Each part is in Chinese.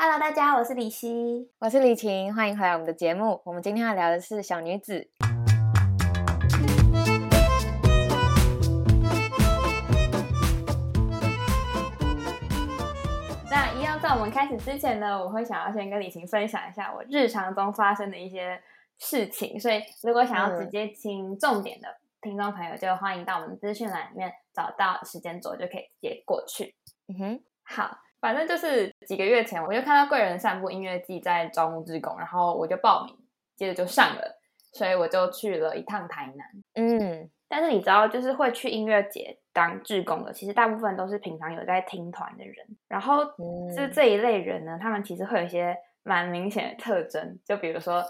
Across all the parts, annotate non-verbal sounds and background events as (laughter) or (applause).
Hello，大家，我是李希，我是李晴，欢迎回来我们的节目。我们今天要聊的是小女子。那一样，在我们开始之前呢，我会想要先跟李晴分享一下我日常中发生的一些事情。所以，如果想要直接听重点的听众朋友，就欢迎到我们资讯栏里面找到时间轴，就可以直接过去。嗯哼，好。反正就是几个月前，我就看到贵人散步音乐季在招募志工，然后我就报名，接着就上了，所以我就去了一趟台南。嗯，但是你知道，就是会去音乐节当志工的，其实大部分都是平常有在听团的人。然后就是这一类人呢，他们其实会有一些蛮明显的特征，就比如说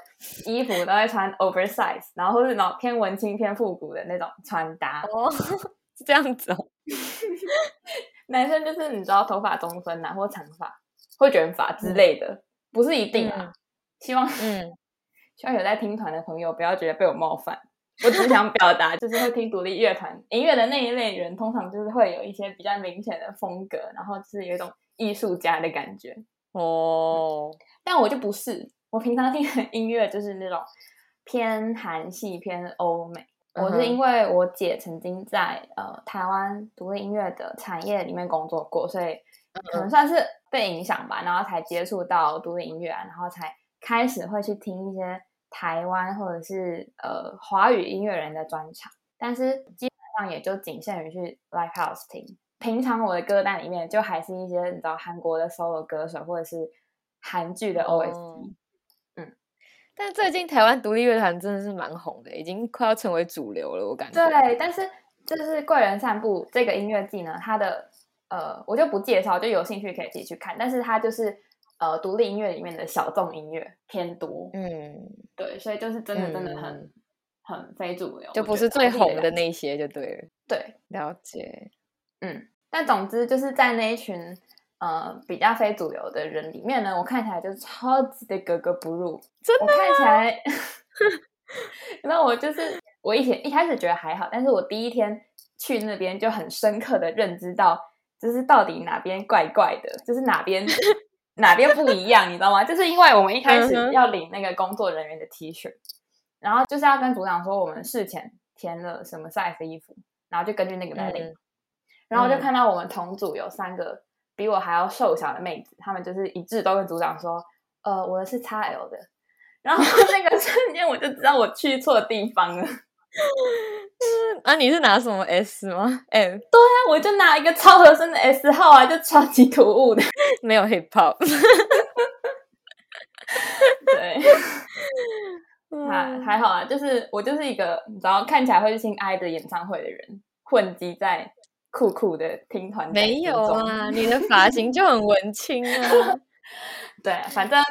衣服都会穿 oversize，然后或是那种偏文青偏复古的那种穿搭。哦，(laughs) 是这样子哦。(laughs) 男生就是你知道头发中分啊，或长发，或卷发之类的，不是一定啊。希望嗯，(laughs) 希望有在听团的朋友不要觉得被我冒犯。(laughs) 我只想表达，就是会听独立乐团音乐的那一类人，通常就是会有一些比较明显的风格，然后就是有一种艺术家的感觉哦。但我就不是，我平常听的音乐就是那种偏韩系、偏欧美。我是因为我姐曾经在呃台湾独立音乐的产业里面工作过，所以可能算是被影响吧，然后才接触到独立音乐，然后才开始会去听一些台湾或者是呃华语音乐人的专场，但是基本上也就仅限于去 live house 听。平常我的歌单里面就还是一些你知道韩国的 solo 歌手或者是韩剧的 OST。但最近台湾独立乐团真的是蛮红的，已经快要成为主流了，我感觉。对，但是就是贵人散步这个音乐季呢，它的呃，我就不介绍，就有兴趣可以自己去看。但是它就是呃，独立音乐里面的小众音乐偏多，嗯，对，所以就是真的真的很很非主流，就不是最红的那些，就对了。对，了解。嗯，但总之就是在那一群。呃，比较非主流的人里面呢，我看起来就是超级的格格不入。真的，我看起来，(laughs) 那我就是我以前一开始觉得还好，但是我第一天去那边就很深刻的认知到，就是到底哪边怪怪的，就是哪边 (laughs) 哪边不一样，你知道吗？就是因为我们一开始要领那个工作人员的 T 恤，然后就是要跟组长说我们事前填了什么 size 衣服，然后就根据那个来领，然后就看到我们同组有三个。比我还要瘦小的妹子，他们就是一致都跟组长说：“呃，我的是 XL 的。”然后那个 (laughs) 瞬间我就知道我去错地方了。(laughs) 嗯，啊，你是拿什么 S 吗？？M？，对啊，我就拿一个超合身的 S 号啊，就超级突兀的，(laughs) 没有 hip hop。对，还还好啊，就是我就是一个你知道看起来会去听 I 的演唱会的人，混迹在。酷酷的听团没有啊，你的发型就很文青啊。(laughs) 对，反正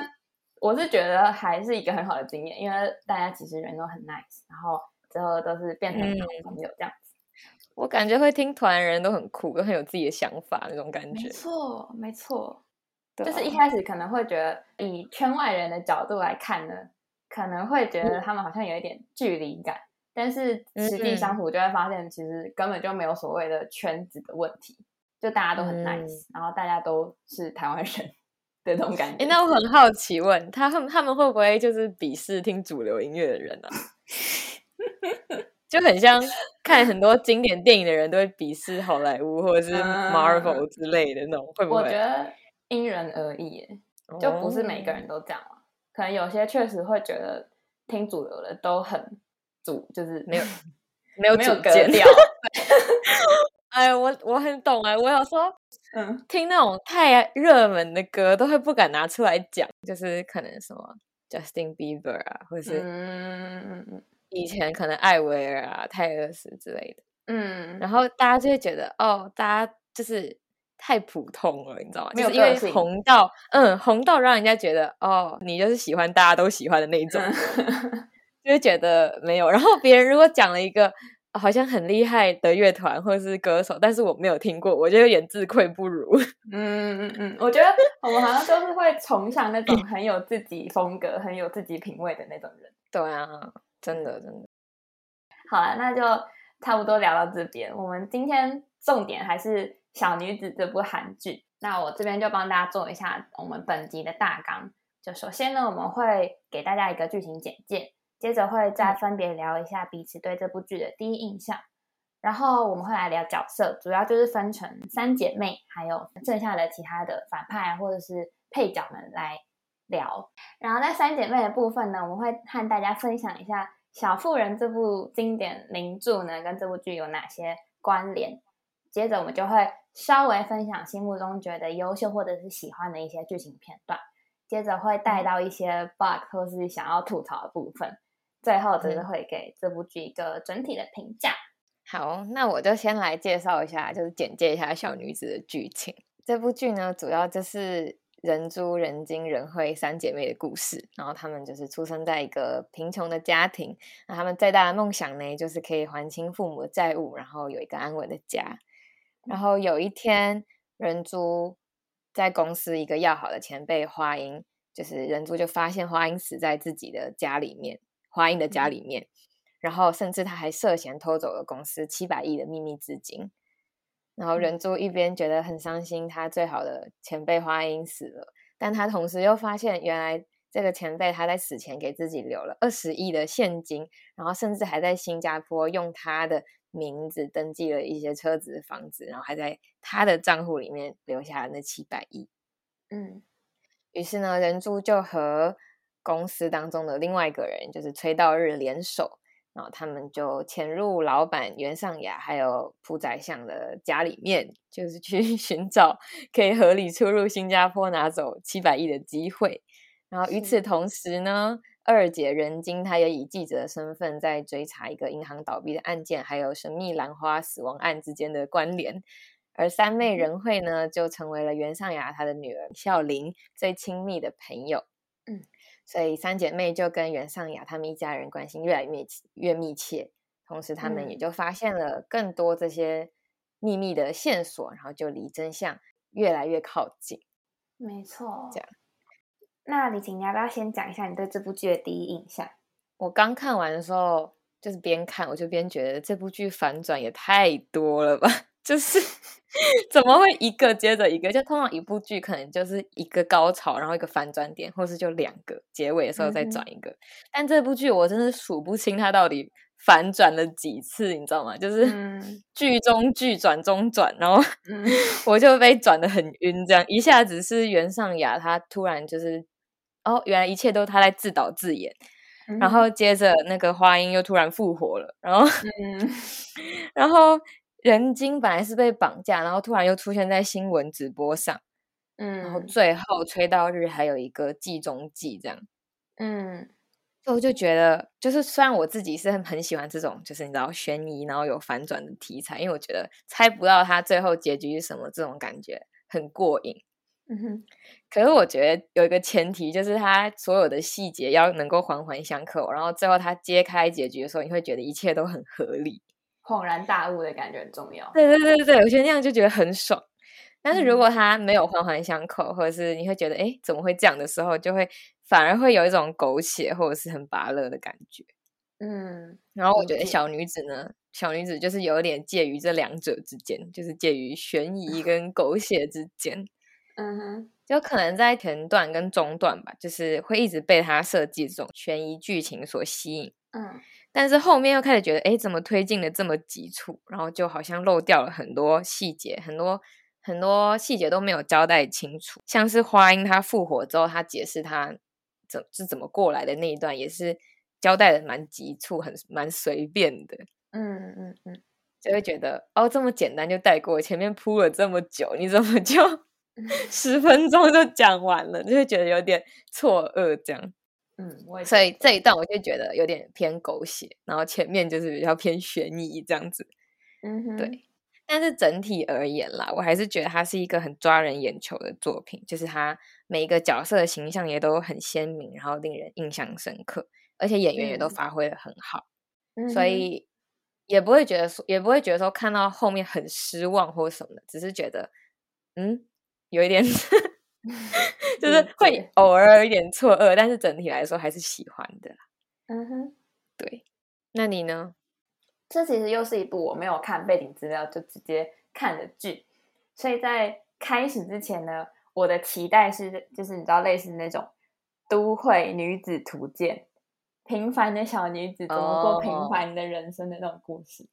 我是觉得还是一个很好的经验，因为大家其实人都很 nice，然后最后都是变成朋友这样子。我感觉会听团人都很酷，都很有自己的想法那种感觉。没错，没错，就是一开始可能会觉得以圈外人的角度来看呢，可能会觉得他们好像有一点距离感。但是实际相处就会发现，其实根本就没有所谓的圈子的问题，就大家都很 nice，然后大家都是台湾人 (laughs) 的那种感觉。那我很好奇，问他们他们会不会就是鄙视听主流音乐的人呢？就很像看很多经典电影的人都会鄙视好莱坞或者是 Marvel 之类的那种，会不会？我觉得因人而异，就不是每个人都这样嘛。可能有些确实会觉得听主流的都很。主就是没有 (laughs) 没有没有格调，(laughs) 哎，我我很懂哎，我有时候嗯。听那种太热门的歌都会不敢拿出来讲，就是可能什么 Justin Bieber 啊，或者是以前可能艾薇儿啊、泰勒斯之类的，嗯，然后大家就会觉得哦，大家就是太普通了，你知道吗？就是因为红到嗯红到让人家觉得哦，你就是喜欢大家都喜欢的那种。(laughs) 就觉得没有，然后别人如果讲了一个好像很厉害的乐团或者是歌手，但是我没有听过，我就有点自愧不如。(laughs) 嗯嗯嗯，我觉得我们好像都是会崇尚那种很有自己风格、很有自己品味的那种人。对啊，真的真的。好了，那就差不多聊到这边。我们今天重点还是《小女子》这部韩剧。那我这边就帮大家做一下我们本集的大纲。就首先呢，我们会给大家一个剧情简介，接着会再分别聊一下彼此对这部剧的第一印象，然后我们会来聊角色，主要就是分成三姐妹，还有剩下的其他的反派或者是配角们来聊。然后在三姐妹的部分呢，我们会和大家分享一下《小妇人》这部经典名著呢，跟这部剧有哪些关联。接着我们就会稍微分享心目中觉得优秀或者是喜欢的一些剧情片段。接着会带到一些 bug 或是想要吐槽的部分，最后只是会给这部剧一个整体的评价。好，那我就先来介绍一下，就是简介一下小女子的剧情。这部剧呢，主要就是人珠、人精、人慧三姐妹的故事。然后她们就是出生在一个贫穷的家庭，那她们最大的梦想呢，就是可以还清父母的债务，然后有一个安稳的家。然后有一天，人珠。在公司一个要好的前辈花英，就是人珠就发现花英死在自己的家里面，花英的家里面，然后甚至他还涉嫌偷走了公司七百亿的秘密资金。然后人珠一边觉得很伤心，他最好的前辈花英死了，但他同时又发现，原来这个前辈他在死前给自己留了二十亿的现金，然后甚至还在新加坡用他的。名字登记了一些车子、房子，然后还在他的账户里面留下了那七百亿。嗯，于是呢，人珠就和公司当中的另外一个人，就是崔道日联手，然后他们就潜入老板袁尚雅还有朴宰相的家里面，就是 (laughs) 去寻找可以合理出入新加坡拿走七百亿的机会。然后与此同时呢。二姐任晶，她也以记者的身份在追查一个银行倒闭的案件，还有神秘兰花死亡案之间的关联。而三妹仁惠呢，就成为了袁尚雅她的女儿孝琳最亲密的朋友。嗯，所以三姐妹就跟袁尚雅他们一家人关系越来越越密切，同时他们也就发现了更多这些秘密的线索，然后就离真相越来越靠近。没错，这样。那李晴，你要不要先讲一下你对这部剧的第一印象？我刚看完的时候，就是边看我就边觉得这部剧反转也太多了吧！就是 (laughs) 怎么会一个接着一个？就通常一部剧可能就是一个高潮，然后一个反转点，或是就两个结尾的时候再转一个。但这部剧我真的数不清它到底反转了几次，你知道吗？就是 (laughs) 剧中剧转中转，然后 (laughs) 我就被转的很晕，这样一下子是袁尚雅，她突然就是。哦，原来一切都是他在自导自演，然后接着那个花音又突然复活了，然后，然后人精本来是被绑架，然后突然又出现在新闻直播上，嗯，然后最后吹到日还有一个计中计这样，嗯，所以我就觉得，就是虽然我自己是很很喜欢这种，就是你知道悬疑然后有反转的题材，因为我觉得猜不到他最后结局是什么，这种感觉很过瘾。嗯哼，可是我觉得有一个前提，就是他所有的细节要能够环环相扣，然后最后他揭开结局的时候，你会觉得一切都很合理，恍然大悟的感觉很重要。对对对对，我觉得那样就觉得很爽。但是如果他没有环环相扣，或者是你会觉得哎怎么会这样的时候，就会反而会有一种狗血或者是很拔乐的感觉。嗯，然后我觉得小女子呢，小女子就是有点介于这两者之间，就是介于悬疑 (laughs) 跟狗血之间。嗯哼，就可能在前段跟中段吧，就是会一直被他设计这种悬疑剧情所吸引。嗯，但是后面又开始觉得，哎，怎么推进的这么急促？然后就好像漏掉了很多细节，很多很多细节都没有交代清楚。像是花音他复活之后，他解释他怎是怎么过来的那一段，也是交代的蛮急促，很蛮随便的。嗯嗯嗯，就会觉得哦，这么简单就带过，前面铺了这么久，你怎么就？十分钟就讲完了，就会觉得有点错愕，这样。嗯，所以这一段我就觉得有点偏狗血，然后前面就是比较偏悬疑这样子。(laughs) 嗯哼，对。但是整体而言啦，我还是觉得它是一个很抓人眼球的作品，就是它每一个角色的形象也都很鲜明，然后令人印象深刻，而且演员也都发挥的很好，所以也不会觉得说，也不会觉得说看到后面很失望或什么的，只是觉得嗯。有一点，(laughs) 就是会偶尔有一点错愕，但是整体来说还是喜欢的。嗯哼，对。那你呢？这其实又是一部我没有看背景资料就直接看的剧，所以在开始之前呢，我的期待是，就是你知道，类似那种都会女子图鉴，平凡的小女子怎么过平凡的人生的那种故事。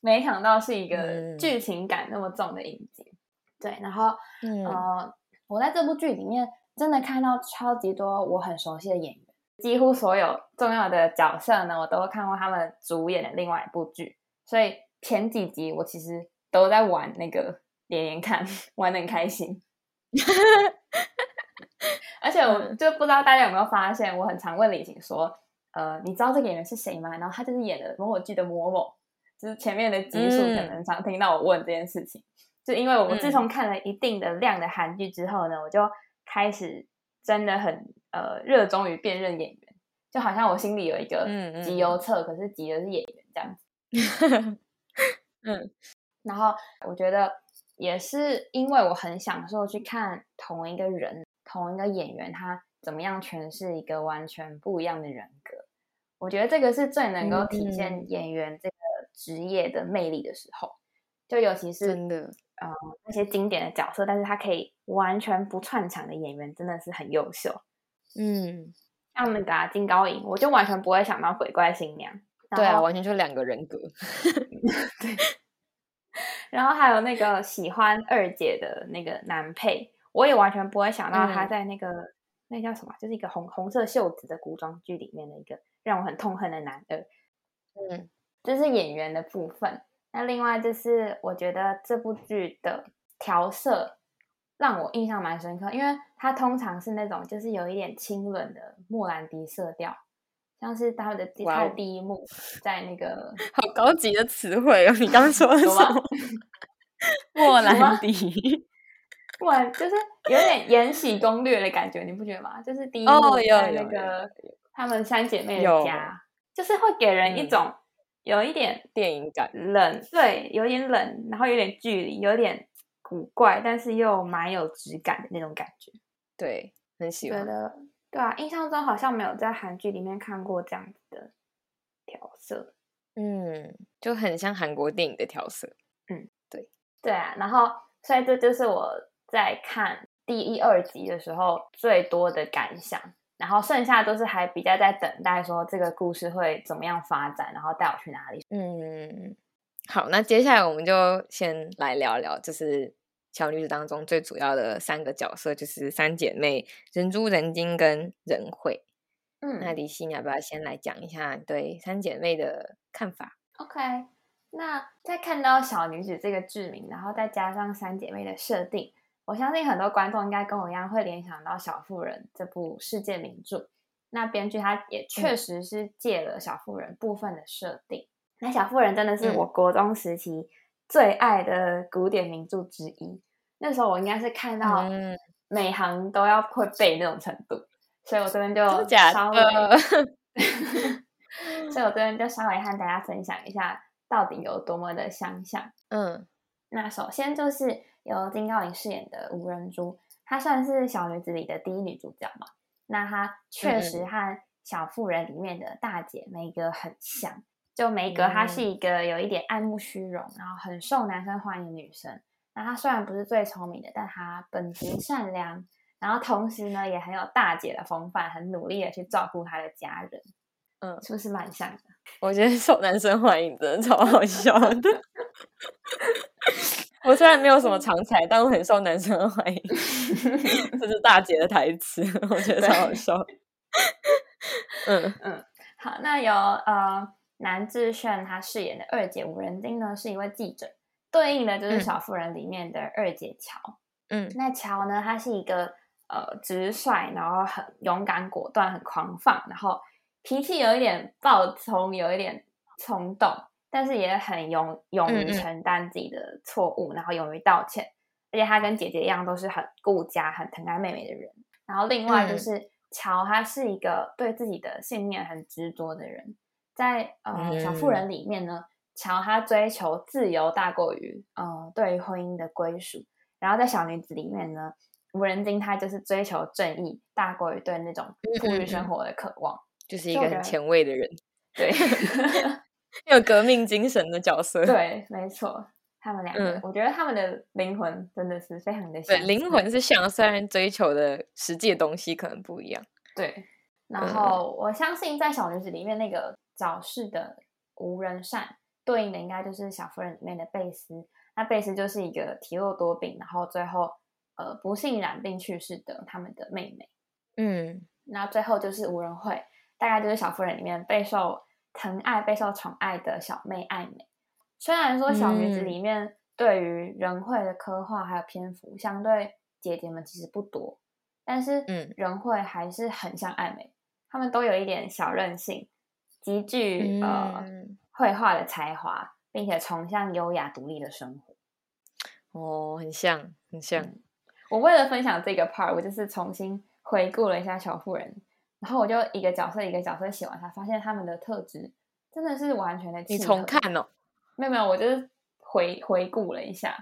没想到是一个剧情感那么重的影集。对，然后呃，我在这部剧里面真的看到超级多我很熟悉的演员，几乎所有重要的角色呢，我都看过他们主演的另外一部剧，所以前几集我其实都在玩那个连连看，玩的很开心。(laughs) 而且我就不知道大家有没有发现，我很常问李晴说：“呃，你知道这个演员是谁吗？”然后他就是演的某某剧的某某，就是前面的集数可能常听到我问这件事情。就因为我们自从看了一定的量的韩剧之后呢，我就开始真的很呃热衷于辨认演员，就好像我心里有一个集邮册，可是集的是演员这样子。(laughs) 嗯，然后我觉得也是因为我很享受去看同一个人、同一个演员他怎么样诠释一个完全不一样的人格，我觉得这个是最能够体现演员这个职业的魅力的时候，就尤其是真的。呃，那些经典的角色，但是他可以完全不串场的演员，真的是很优秀。嗯，像那个金高银，我就完全不会想到鬼怪新娘。对啊，完全就两个人格。(laughs) 对。然后还有那个喜欢二姐的那个男配，我也完全不会想到他在那个那叫什么，就是一个红红色袖子的古装剧里面的一个让我很痛恨的男二。嗯，这是演员的部分。那另外就是，我觉得这部剧的调色让我印象蛮深刻，因为它通常是那种就是有一点清冷的莫兰迪色调，像是他的他的第一幕在那个好高级的词汇哦，你刚说什么？(laughs) (laughs) 莫兰迪，(laughs) 哇，就是有点《延禧攻略》的感觉，你不觉得吗？就是第一幕在那个他们三姐妹的家，就是会给人一种。有一点电影感，冷，对，有点冷，然后有点距离，有点古怪，但是又蛮有质感的那种感觉，对，很喜欢。觉得对啊，印象中好像没有在韩剧里面看过这样子的调色，嗯，就很像韩国电影的调色，嗯，对，对啊，然后所以这就是我在看第一、二集的时候最多的感想。然后剩下都是还比较在等待，说这个故事会怎么样发展，然后带我去哪里。嗯，好，那接下来我们就先来聊聊，就是小女子当中最主要的三个角色，就是三姐妹人珠、人精跟人慧。嗯，那李希，你要不要先来讲一下对三姐妹的看法？OK，那在看到小女子这个剧名，然后再加上三姐妹的设定。我相信很多观众应该跟我一样会联想到《小妇人》这部世界名著。那编剧他也确实是借了《小妇人》部分的设定。那《小妇人》真的是我国中时期最爱的古典名著之一。那时候我应该是看到每行都要会背那种程度，所以我这边就稍微，(laughs) 所以我这边就稍微和大家分享一下到底有多么的相像。嗯，那首先就是。由金高银饰演的吴仁珠，她算是小女子里的第一女主角嘛？那她确实和小妇人里面的大姐梅格很像。就梅格，她是一个有一点爱慕虚荣，然后很受男生欢迎的女生。那她虽然不是最聪明的，但她本质善良，然后同时呢，也很有大姐的风范，很努力的去照顾她的家人。嗯，是不是蛮像的？(laughs) 我觉得受男生欢迎真的超好笑的。(laughs) 我虽然没有什么长才，但我很受男生的欢迎。(laughs) 这是大姐的台词，我觉得超好笑。(laughs) 嗯嗯，好，那由呃南智炫他饰演的二姐吴仁丁呢，是一位记者，对应的就是《小妇人》里面的二姐乔。嗯，那乔呢，她是一个呃直率，然后很勇敢果断，很狂放，然后脾气有一点暴冲，有一点冲动。但是也很勇勇于承担自己的错误，然后勇于道歉，而且他跟姐姐一样都是很顾家、很疼爱妹妹的人。然后另外就是乔，他是一个对自己的信念很执着的人。在呃小妇人里面呢，乔他追求自由大过于呃对于婚姻的归属。然后在小女子里面呢，吴仁金他就是追求正义大过于对那种富裕生活的渴望，就是一个很前卫的人。(laughs) 对。有革命精神的角色，对，没错。他们两个，我觉得他们的灵魂真的是非常的对，灵魂是像，虽然追求的实际的东西可能不一样。对，然后我相信在小女子里面那个早逝的无人善，对应的应该就是小夫人里面的贝斯。那贝斯就是一个体弱多病，然后最后呃不幸染病去世的他们的妹妹。嗯，那最后就是无人会，大概就是小夫人里面备受疼爱、备受宠爱的小妹爱美。虽然说小女子里面对于人会的刻画还有篇幅相对姐姐们其实不多，但是嗯人会还是很像爱美，他们都有一点小任性，极具呃绘画的才华，并且崇尚优雅独立的生活。哦，很像，很像。我为了分享这个 part，我就是重新回顾了一下小妇人，然后我就一个角色一个角色写完，才发现他们的特质真的是完全的。你重看哦。没有没有，我就是回回顾了一下，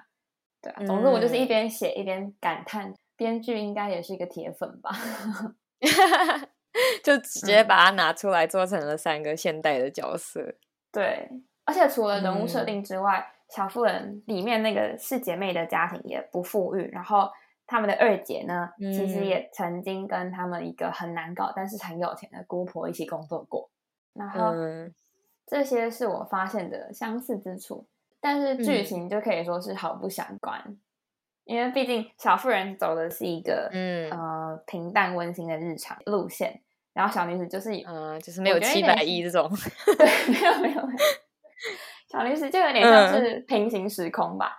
对啊，总之我就是一边写一边感叹，编剧应该也是一个铁粉吧，(laughs) 就直接把它拿出来做成了三个现代的角色。对，而且除了人物设定之外，小妇人里面那个四姐妹的家庭也不富裕，然后他们的二姐呢，其实也曾经跟他们一个很难搞但是很有钱的姑婆一起工作过，然后。这些是我发现的相似之处，但是剧情就可以说是毫不相关，因为毕竟小妇人走的是一个嗯。呃平淡温馨的日常路线，然后小女子就是嗯就是没有七百亿这种，(laughs) 对，没有没有，小女子就有点像是平行时空吧，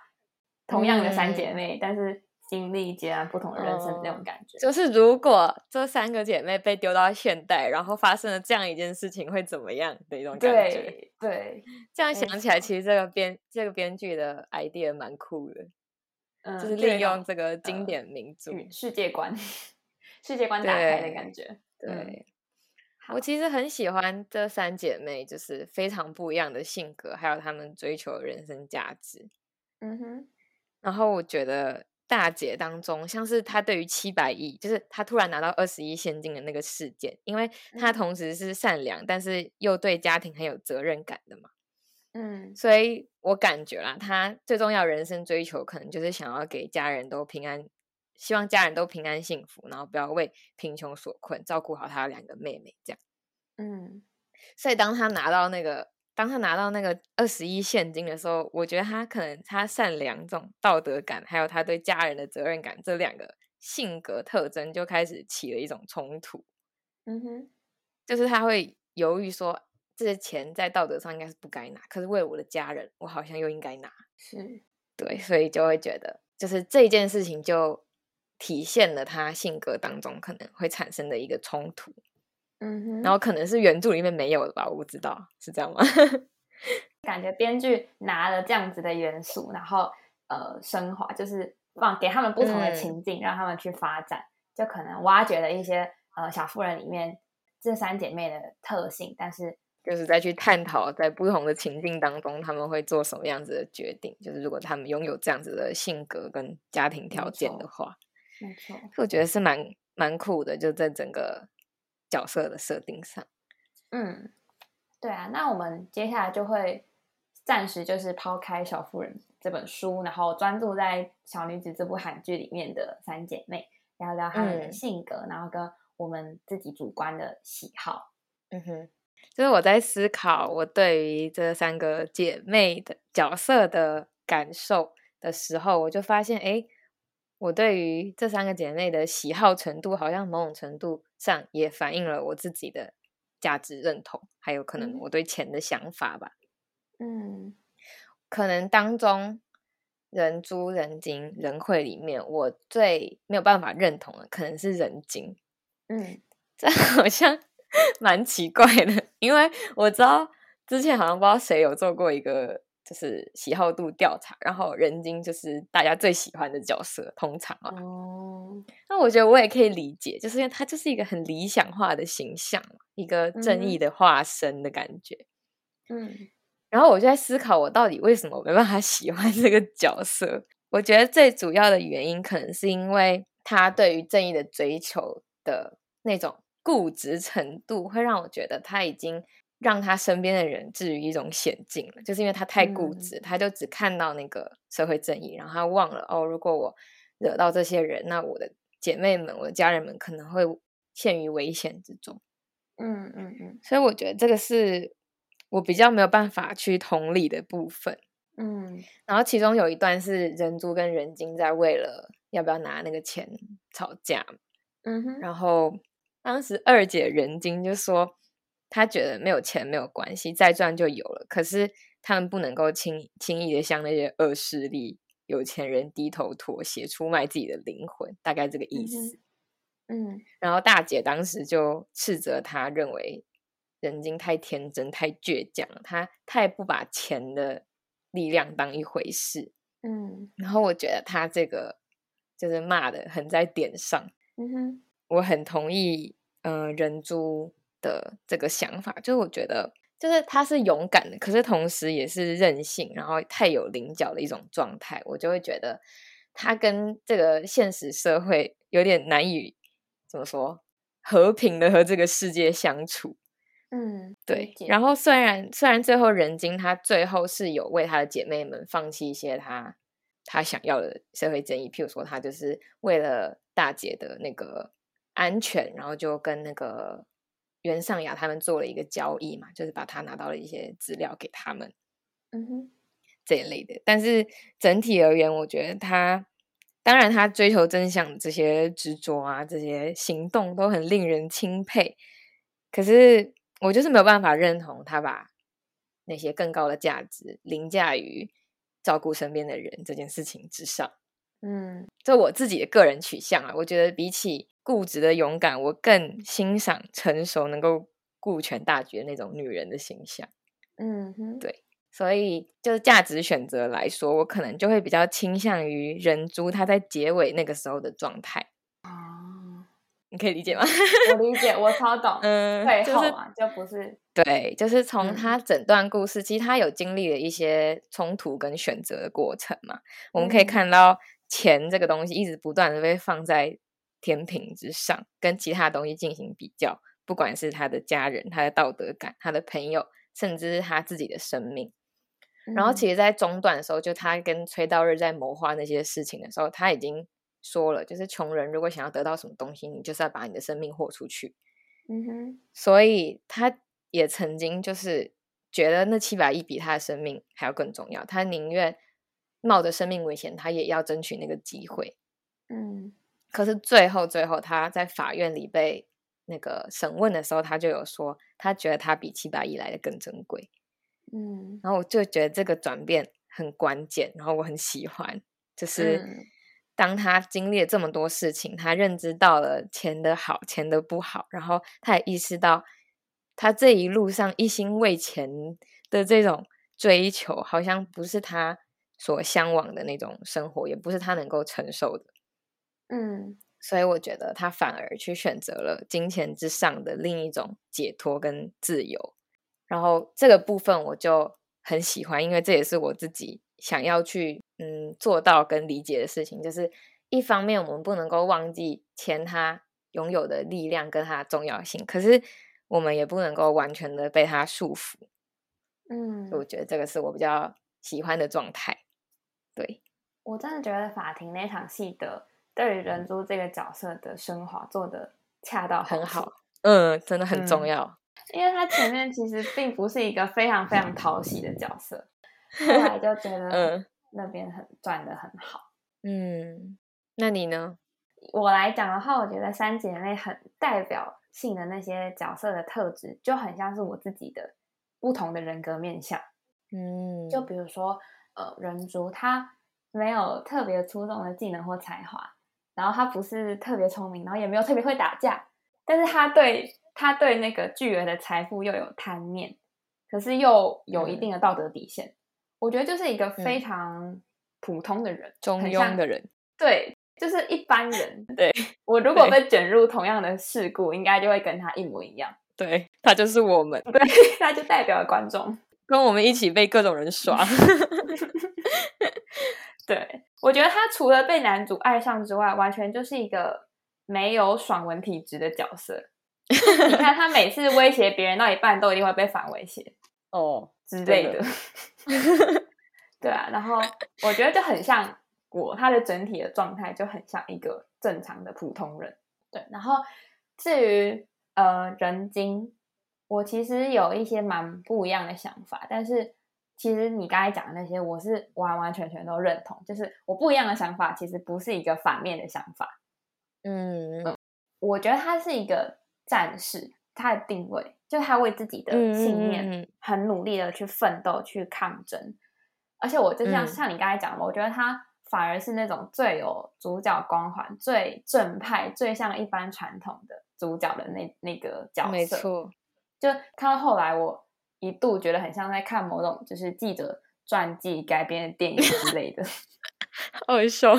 同样的三姐妹，但是。经历截然不同的人生那种感觉，就是如果这三个姐妹被丢到现代，然后发生了这样一件事情，会怎么样的一种感觉？对，(laughs) 这样想起来，其实这个编这个编剧的 idea 蛮酷的，就是利用这个经典名著世界观，(laughs) 世界观打开的感觉。对，我其实很喜欢这三姐妹，就是非常不一样的性格，还有她们追求人生价值。嗯哼，然后我觉得。大姐当中，像是她对于七百亿，就是她突然拿到二十亿现金的那个事件，因为她同时是善良，但是又对家庭很有责任感的嘛。嗯，所以我感觉啦，她最重要人生追求，可能就是想要给家人都平安，希望家人都平安幸福，然后不要为贫穷所困，照顾好她两个妹妹，这样。嗯，所以当她拿到那个。当他拿到那个二十一现金的时候，我觉得他可能他善良这种道德感，还有他对家人的责任感这两个性格特征就开始起了一种冲突。嗯哼，就是他会犹豫说，这些钱在道德上应该是不该拿，可是为了我的家人，我好像又应该拿。是，对，所以就会觉得，就是这件事情就体现了他性格当中可能会产生的一个冲突。嗯哼，然后可能是原著里面没有的吧，我不知道是这样吗？(laughs) 感觉编剧拿了这样子的元素，然后呃升华，就是放给他们不同的情境，让他们去发展，就可能挖掘了一些呃小妇人里面这三姐妹的特性，但是就是再去探讨在不同的情境当中他们会做什么样子的决定，就是如果他们拥有这样子的性格跟家庭条件的话，没错，我觉得是蛮蛮酷的，就在整个。角色的设定上，嗯，对啊，那我们接下来就会暂时就是抛开《小妇人》这本书，然后专注在《小女子》这部韩剧里面的三姐妹，聊聊她们的性格，然后跟我们自己主观的喜好。嗯哼，就是我在思考我对于这三个姐妹的角色的感受的时候，我就发现，哎。我对于这三个姐妹的喜好程度，好像某种程度上也反映了我自己的价值认同，还有可能我对钱的想法吧。嗯，可能当中人猪、人精、人会里面，我最没有办法认同的，可能是人精。嗯，这好像蛮奇怪的，因为我知道之前好像不知道谁有做过一个。就是喜好度调查，然后人精就是大家最喜欢的角色，通常啊。哦，那我觉得我也可以理解，就是因为他就是一个很理想化的形象，一个正义的化身的感觉。嗯，然后我就在思考，我到底为什么没办法喜欢这个角色？我觉得最主要的原因，可能是因为他对于正义的追求的那种固执程度，会让我觉得他已经。让他身边的人置于一种险境了，就是因为他太固执，他就只看到那个社会正义，然后他忘了哦，如果我惹到这些人，那我的姐妹们、我的家人们可能会陷于危险之中。嗯嗯嗯，所以我觉得这个是我比较没有办法去同理的部分。嗯，然后其中有一段是人猪跟人精在为了要不要拿那个钱吵架。嗯哼，然后当时二姐人精就说。他觉得没有钱没有关系，再赚就有了。可是他们不能够轻轻易的向那些恶势力、有钱人低头妥协，出卖自己的灵魂，大概这个意思。嗯，然后大姐当时就斥责他，认为人精太天真、太倔强了，他太不把钱的力量当一回事。嗯，然后我觉得他这个就是骂的很在点上。嗯哼，我很同意。嗯，人猪。的这个想法，就是我觉得，就是他是勇敢的，可是同时也是任性，然后太有棱角的一种状态，我就会觉得他跟这个现实社会有点难以怎么说和平的和这个世界相处。嗯，对。然后虽然虽然最后人精他最后是有为他的姐妹们放弃一些他他想要的社会正义，譬如说他就是为了大姐的那个安全，然后就跟那个。袁尚雅他们做了一个交易嘛，就是把他拿到了一些资料给他们，嗯哼，这一类的。但是整体而言，我觉得他当然他追求真相这些执着啊，这些行动都很令人钦佩。可是我就是没有办法认同他把那些更高的价值凌驾于照顾身边的人这件事情之上。嗯，就我自己的个人取向啊，我觉得比起。固执的勇敢，我更欣赏成熟、能够顾全大局的那种女人的形象。嗯哼，对，所以就是价值选择来说，我可能就会比较倾向于人猪他在结尾那个时候的状态。哦，你可以理解吗？我理解，我超懂。(laughs) 嗯，最后嘛，就不是对，就是从他整段故事，其实他有经历了一些冲突跟选择的过程嘛。我们可以看到钱这个东西一直不断的被放在。天平之上，跟其他东西进行比较，不管是他的家人、他的道德感、他的朋友，甚至是他自己的生命。然后，其实，在中段的时候，就他跟崔道日在谋划那些事情的时候，他已经说了，就是穷人如果想要得到什么东西，你就是要把你的生命豁出去。嗯哼。所以，他也曾经就是觉得那七百亿比他的生命还要更重要，他宁愿冒着生命危险，他也要争取那个机会。嗯。可是最后，最后他在法院里被那个审问的时候，他就有说，他觉得他比七百亿来的更珍贵。嗯，然后我就觉得这个转变很关键，然后我很喜欢，就是当他经历了这么多事情，他认知到了钱的好，钱的不好，然后他也意识到，他这一路上一心为钱的这种追求，好像不是他所向往的那种生活，也不是他能够承受的。嗯，所以我觉得他反而去选择了金钱之上的另一种解脱跟自由，然后这个部分我就很喜欢，因为这也是我自己想要去嗯做到跟理解的事情。就是一方面我们不能够忘记钱它拥有的力量跟它的重要性，可是我们也不能够完全的被它束缚。嗯，我觉得这个是我比较喜欢的状态。对我真的觉得法庭那场戏的。对于人猪这个角色的升华做的恰到很好，嗯，真的很重要。因为他前面其实并不是一个非常非常讨喜的角色，后来就觉 (laughs) 得那边很转的很好。嗯，那你呢？我来讲的话，我觉得三姐妹很代表性的那些角色的特质，就很像是我自己的不同的人格面相。嗯，就比如说，呃，人族他没有特别出众的技能或才华。然后他不是特别聪明，然后也没有特别会打架，但是他对他对那个巨额的财富又有贪念，可是又有一定的道德底线。我觉得就是一个非常普通的人，中庸的人，对，就是一般人。对我如果被卷入同样的事故，应该就会跟他一模一样。对他就是我们，对，(laughs) 他就代表了观众，跟我们一起被各种人耍。(laughs) (laughs) 对，我觉得他除了被男主爱上之外，完全就是一个没有爽文体质的角色。(laughs) 你看他每次威胁别人到一半，都一定会被反威胁哦之类的。对啊，然后我觉得就很像我，他的整体的状态就很像一个正常的普通人。对，然后至于呃人精，我其实有一些蛮不一样的想法，但是其实你刚才讲的那些，我是完完全全都认同。就是我不一样的想法，其实不是一个反面的想法。嗯，我觉得他是一个战士，他的定位就是他为自己的信念很努力的去奋斗、去抗争。而且我就像像你刚才讲的，我觉得他反而是那种最有主角光环、最正派、最像一般传统的主角的那那个角色。没错，就看到后来，我一度觉得很像在看某种就是记者传记改编的电影之类的。(laughs) 好笑。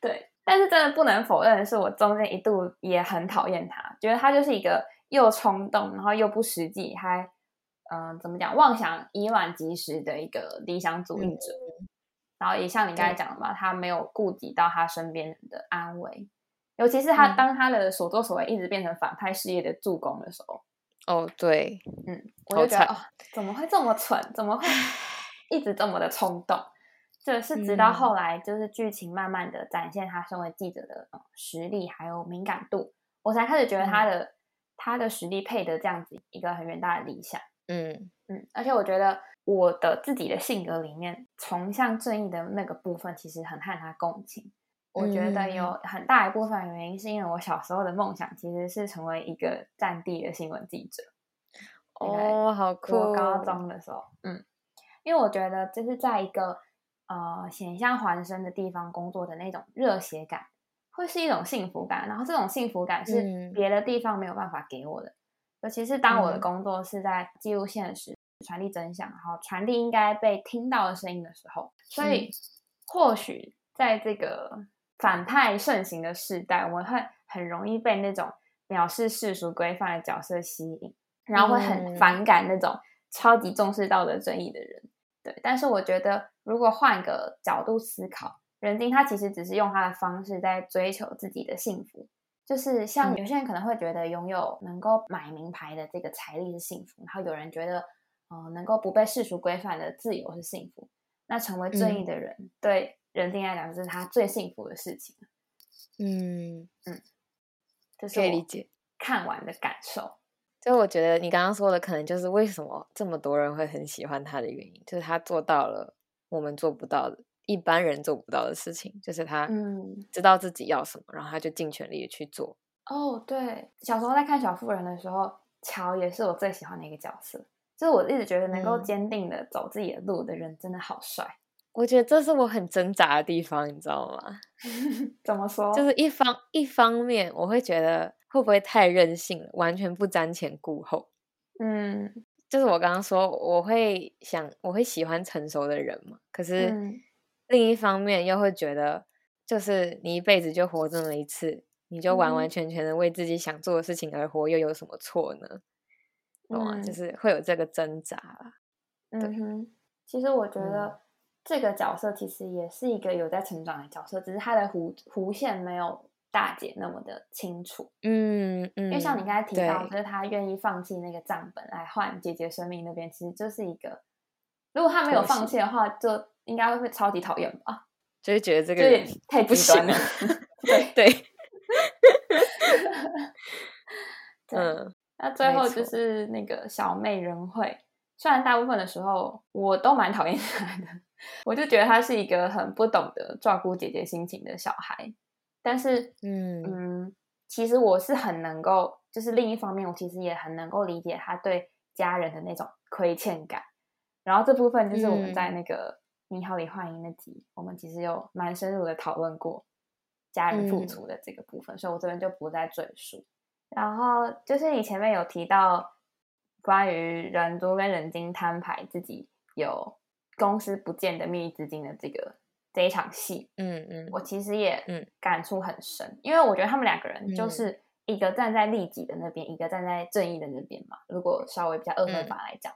对，但是真的不能否认的是，我中间一度也很讨厌他，觉得他就是一个又冲动，然后又不实际，还。嗯，怎么讲？妄想以卵击石的一个理想主义者，然后也像你刚才讲的嘛，他没有顾及到他身边人的安危，尤其是他当他的所作所为一直变成反派事业的助攻的时候。哦，对，嗯，我就觉得哦，怎么会这么蠢？怎么会 (laughs) 一直这么的冲动？这是直到后来，就是剧情慢慢的展现他身为记者的实力还有敏感度，我才开始觉得他的他的实力配得这样子一个很远大的理想。嗯嗯，而且我觉得我的自己的性格里面，崇尚正义的那个部分，其实很和他共情。我觉得有很大一部分原因，是因为我小时候的梦想其实是成为一个战地的新闻记者。哦，好酷！高中的时候，嗯，因为我觉得就是在一个呃险象环生的地方工作的那种热血感，会是一种幸福感。然后这种幸福感是别的地方没有办法给我的。尤其是当我的工作是在记录现实、传递真相，然后传递应该被听到的声音的时候，所以或许在这个反派盛行的时代，我们会很容易被那种藐视世俗规范的角色吸引，然后会很反感那种超级重视道德正义的人。对，但是我觉得，如果换个角度思考，人丁他其实只是用他的方式在追求自己的幸福。就是像有些人可能会觉得拥有能够买名牌的这个财力是幸福，然后有人觉得，呃，能够不被世俗规范的自由是幸福。那成为正义的人，对人定来讲，这是他最幸福的事情。嗯嗯，这是可以理解。看完的感受，就我觉得你刚刚说的，可能就是为什么这么多人会很喜欢他的原因，就是他做到了我们做不到的。一般人做不到的事情，就是他知道自己要什么，然后他就尽全力的去做。哦，对，小时候在看小妇人的时候，乔也是我最喜欢的一个角色。就是我一直觉得能够坚定的走自己的路的人，真的好帅。我觉得这是我很挣扎的地方，你知道吗？(laughs) 怎么说？就是一方一方面，我会觉得会不会太任性了，完全不瞻前顾后。嗯，就是我刚刚说，我会想，我会喜欢成熟的人嘛。可是。另一方面，又会觉得，就是你一辈子就活这么一次，你就完完全全的为自己想做的事情而活，又有什么错呢？懂吗？就是会有这个挣扎啦。嗯哼，其实我觉得这个角色其实也是一个有在成长的角色，只是他的弧弧线没有大姐那么的清楚。嗯嗯，因为像你刚才提到，就是他愿意放弃那个账本来换姐姐生命那边，其实就是一个，如果他没有放弃的话，就。应该会超级讨厌吧？(laughs) 就是觉得这个人太极端了。(laughs) 对对。(laughs) 嗯，那最后就是那个小妹仁惠，虽然大部分的时候我都蛮讨厌她的，我就觉得他是一个很不懂得照顾姐姐心情的小孩。但是，嗯嗯，其实我是很能够，就是另一方面，我其实也很能够理解他对家人的那种亏欠感。然后这部分就是我们在那个。你好，李焕英那集，我们其实有蛮深入的讨论过家人付出的这个部分，所以我这边就不再赘述。然后就是你前面有提到关于人多跟人精摊牌自己有公司不见的秘密资金的这个这一场戏，嗯嗯，我其实也嗯感触很深，因为我觉得他们两个人就是一个站在利己的那边，一个站在正义的那边嘛。如果稍微比较二分法来讲。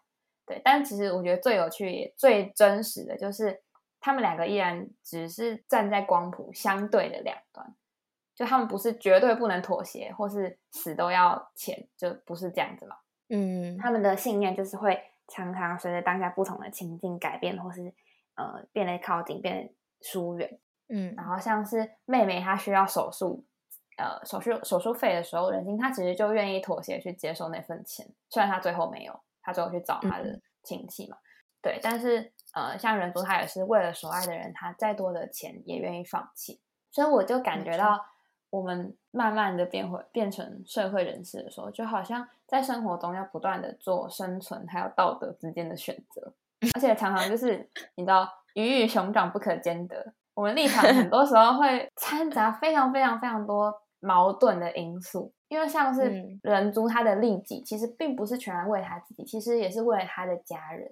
对，但其实我觉得最有趣也最真实的就是，他们两个依然只是站在光谱相对的两端，就他们不是绝对不能妥协，或是死都要钱，就不是这样子嘛。嗯，他们的信念就是会常常随着当下不同的情境改变，或是呃变得靠近，变得疏远。嗯，然后像是妹妹她需要手术，呃手术手术费的时候，仁心她其实就愿意妥协去接受那份钱，虽然她最后没有，她最后去找她的亲戚嘛。对，但是呃像仁珠他也是为了所爱的人，他再多的钱也愿意放弃。所以我就感觉到。我们慢慢的变回变成社会人士的时候，就好像在生活中要不断的做生存还有道德之间的选择，而且常常就是你知道鱼与熊掌不可兼得，我们立场很多时候会掺杂非常非常非常多矛盾的因素，因为像是人族他的利己其实并不是全然为他自己，其实也是为了他的家人。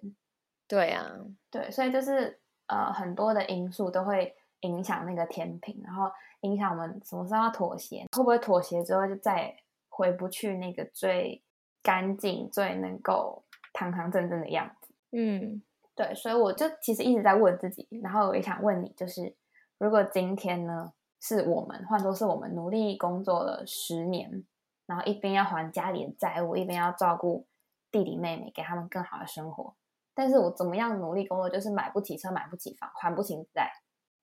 对啊，对，所以就是呃很多的因素都会影响那个天平，然后。影响我们什么时候要妥协？会不会妥协之后就再也回不去那个最干净、最能够堂堂正正的样子？嗯，对，所以我就其实一直在问自己，然后我也想问你，就是如果今天呢，是我们换作是我们努力工作了十年，然后一边要还家里的债务，一边要照顾弟弟妹妹，给他们更好的生活，但是我怎么样努力工作，就是买不起车、买不起房、还不起债。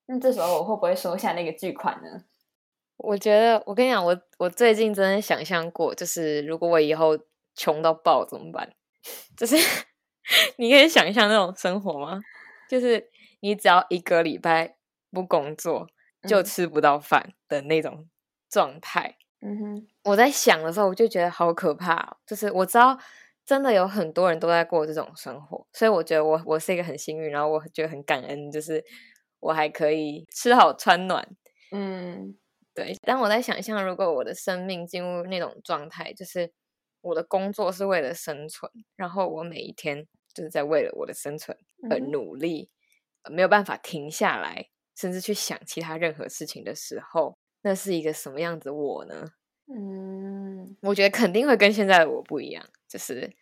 那这时候我会不会收下那个巨款呢？我觉得，我跟你讲，我我最近真的想象过，就是如果我以后穷到爆怎么办？(laughs) 就是 (laughs) 你可以想象那种生活吗？就是你只要一个礼拜不工作，就吃不到饭的那种状态。嗯哼，我在想的时候，我就觉得好可怕。就是我知道，真的有很多人都在过这种生活，所以我觉得我我是一个很幸运，然后我觉得很感恩，就是。我还可以吃好穿暖，嗯，对。当我在想象，如果我的生命进入那种状态，就是我的工作是为了生存，然后我每一天就是在为了我的生存而努力，没有办法停下来，甚至去想其他任何事情的时候，那是一个什么样子我呢？嗯，我觉得肯定会跟现在的我不一样。就是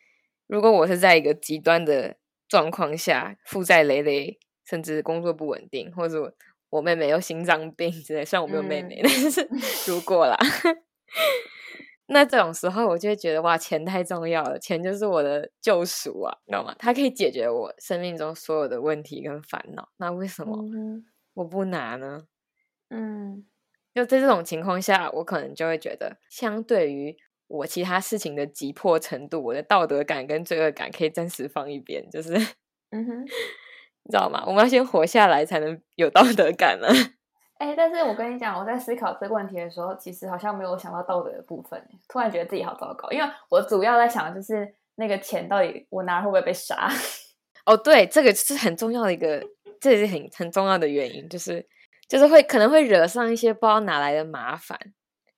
如果我是在一个极端的状况下，负债累累。甚至工作不稳定，或者我妹妹有心脏病之类，虽然我没有妹妹，但是 (laughs) 如果啦，(laughs) 那这种时候我就会觉得哇，钱太重要了，钱就是我的救赎啊，你知道吗？它可以解决我生命中所有的问题跟烦恼，那为什么我不拿呢？嗯，就在这种情况下，我可能就会觉得，相对于我其他事情的急迫程度，我的道德感跟罪恶感可以暂时放一边，就是，嗯哼。你知道吗？我们要先活下来，才能有道德感呢。(laughs) 哎，但是我跟你讲，我在思考这个问题的时候，其实好像没有想到道德的部分。突然觉得自己好糟糕，因为我主要在想的就是那个钱到底我拿会不会被杀。(laughs) 哦，对，这个是很重要的一个，这也是很很重要的原因，就是就是会可能会惹上一些不知道哪来的麻烦。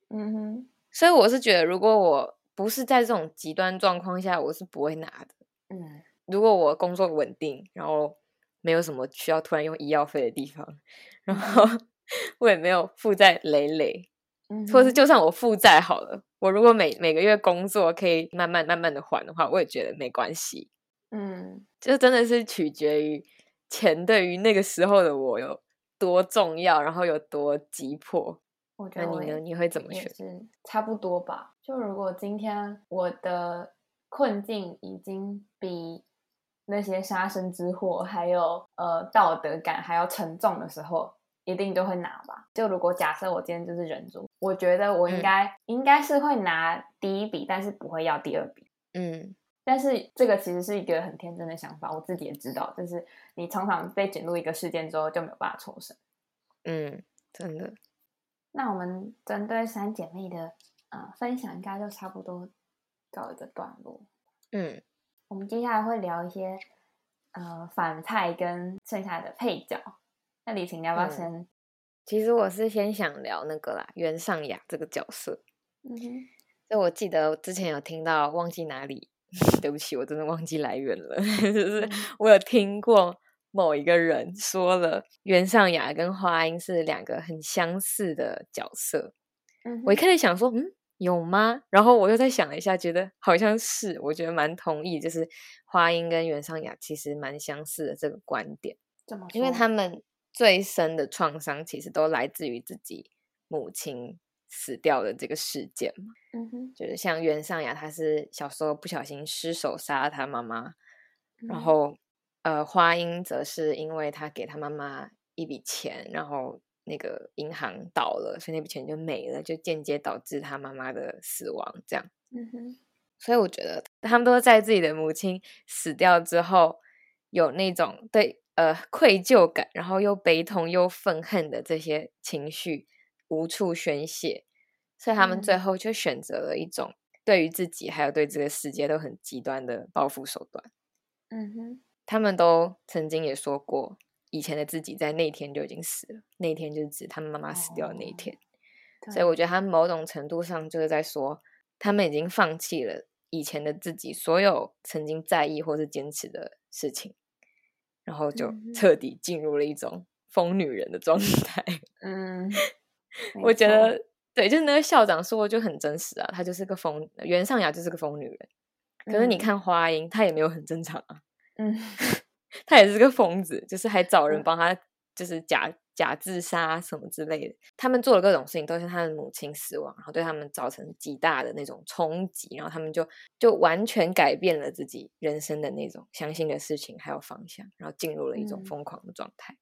嗯哼，所以我是觉得，如果我不是在这种极端状况下，我是不会拿的。嗯，如果我工作稳定，然后。没有什么需要突然用医药费的地方，然后我也没有负债累累，或是就算我负债好了，我如果每每个月工作可以慢慢慢慢的还的话，我也觉得没关系。嗯，就真的是取决于钱对于那个时候的我有多重要，然后有多急迫。我觉得你呢？你会怎么选？差不多吧。就如果今天我的困境已经比。那些杀身之祸，还有呃道德感还要沉重的时候，一定都会拿吧。就如果假设我今天就是忍住，我觉得我应该应该是会拿第一笔，但是不会要第二笔。嗯，但是这个其实是一个很天真的想法，我自己也知道，就是你常常被卷入一个事件之后就没有办法抽身。嗯，真的。那我们针对三姐妹的呃分享，应该就差不多告一个段落。嗯。我们接下来会聊一些呃反派跟剩下的配角。那李晴要不要先？其实我是先想聊那个啦，袁尚雅这个角色。嗯哼。就我记得之前有听到，忘记哪里，(laughs) 对不起，我真的忘记来源了。(laughs) 就是我有听过某一个人说了，袁尚雅跟花英是两个很相似的角色。嗯。我一开始想说，嗯。有吗？然后我又再想了一下，觉得好像是，我觉得蛮同意，就是花音跟袁尚雅其实蛮相似的这个观点。怎么？因为他们最深的创伤其实都来自于自己母亲死掉的这个事件嘛。嗯哼，就是像袁尚雅，她是小时候不小心失手杀了她妈妈，然后呃，花音则是因为她给她妈妈一笔钱，然后那个银行倒了，所以那笔钱就没了，就间接导致他妈妈的死亡。这样，嗯哼，所以我觉得他们都在自己的母亲死掉之后，有那种对呃愧疚感，然后又悲痛又愤恨的这些情绪无处宣泄，所以他们最后就选择了一种对于自己还有对这个世界都很极端的报复手段。嗯哼，他们都曾经也说过。以前的自己在那天就已经死了，那天就是指他们妈妈死掉的那一天，所以我觉得他某种程度上就是在说，他们已经放弃了以前的自己所有曾经在意或是坚持的事情，然后就彻底进入了一种疯女人的状态。(laughs) 嗯，我觉得对，就是那个校长说的就很真实啊，她就是个疯，袁尚雅就是个疯女人。可是你看花音，她也没有很正常啊。嗯。(laughs) 他也是个疯子，就是还找人帮他，就是假假自杀什么之类的。他们做了各种事情，都是他的母亲死亡，然后对他们造成极大的那种冲击，然后他们就就完全改变了自己人生的那种相信的事情还有方向，然后进入了一种疯狂的状态。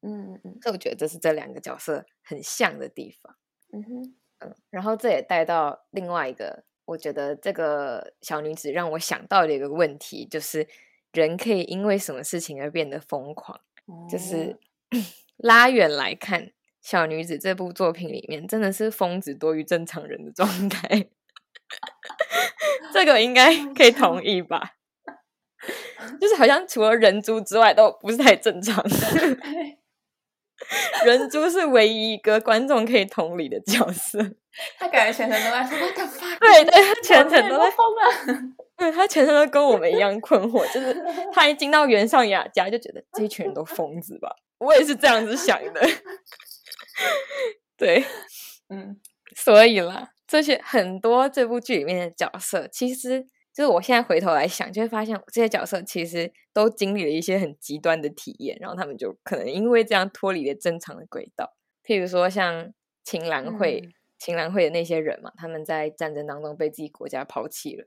嗯嗯嗯，所以我觉得这是这两个角色很像的地方。嗯哼，嗯，然后这也带到另外一个，我觉得这个小女子让我想到的一个问题就是。人可以因为什么事情而变得疯狂？就是 (clears throat) 拉远来看，《小女子》这部作品里面真的是疯子多于正常人的状态。(laughs) 这个应该可以同意吧？就是好像除了人猪之外，都不是太正常。(laughs) (laughs) 人猪是唯一一个观众可以同理的角色。他感觉全程都在说 “what the fuck”，对对，他全程都在疯了。对他全程都跟我们一样困惑，就是他一进到原上雅家就觉得这一群人都疯子吧？我也是这样子想的。(laughs) 对，嗯，所以啦，这些很多这部剧里面的角色，其实就是我现在回头来想，就会发现这些角色其实都经历了一些很极端的体验，然后他们就可能因为这样脱离了正常的轨道。譬如说像秦岚会、青蓝会的那些人嘛，他们在战争当中被自己国家抛弃了。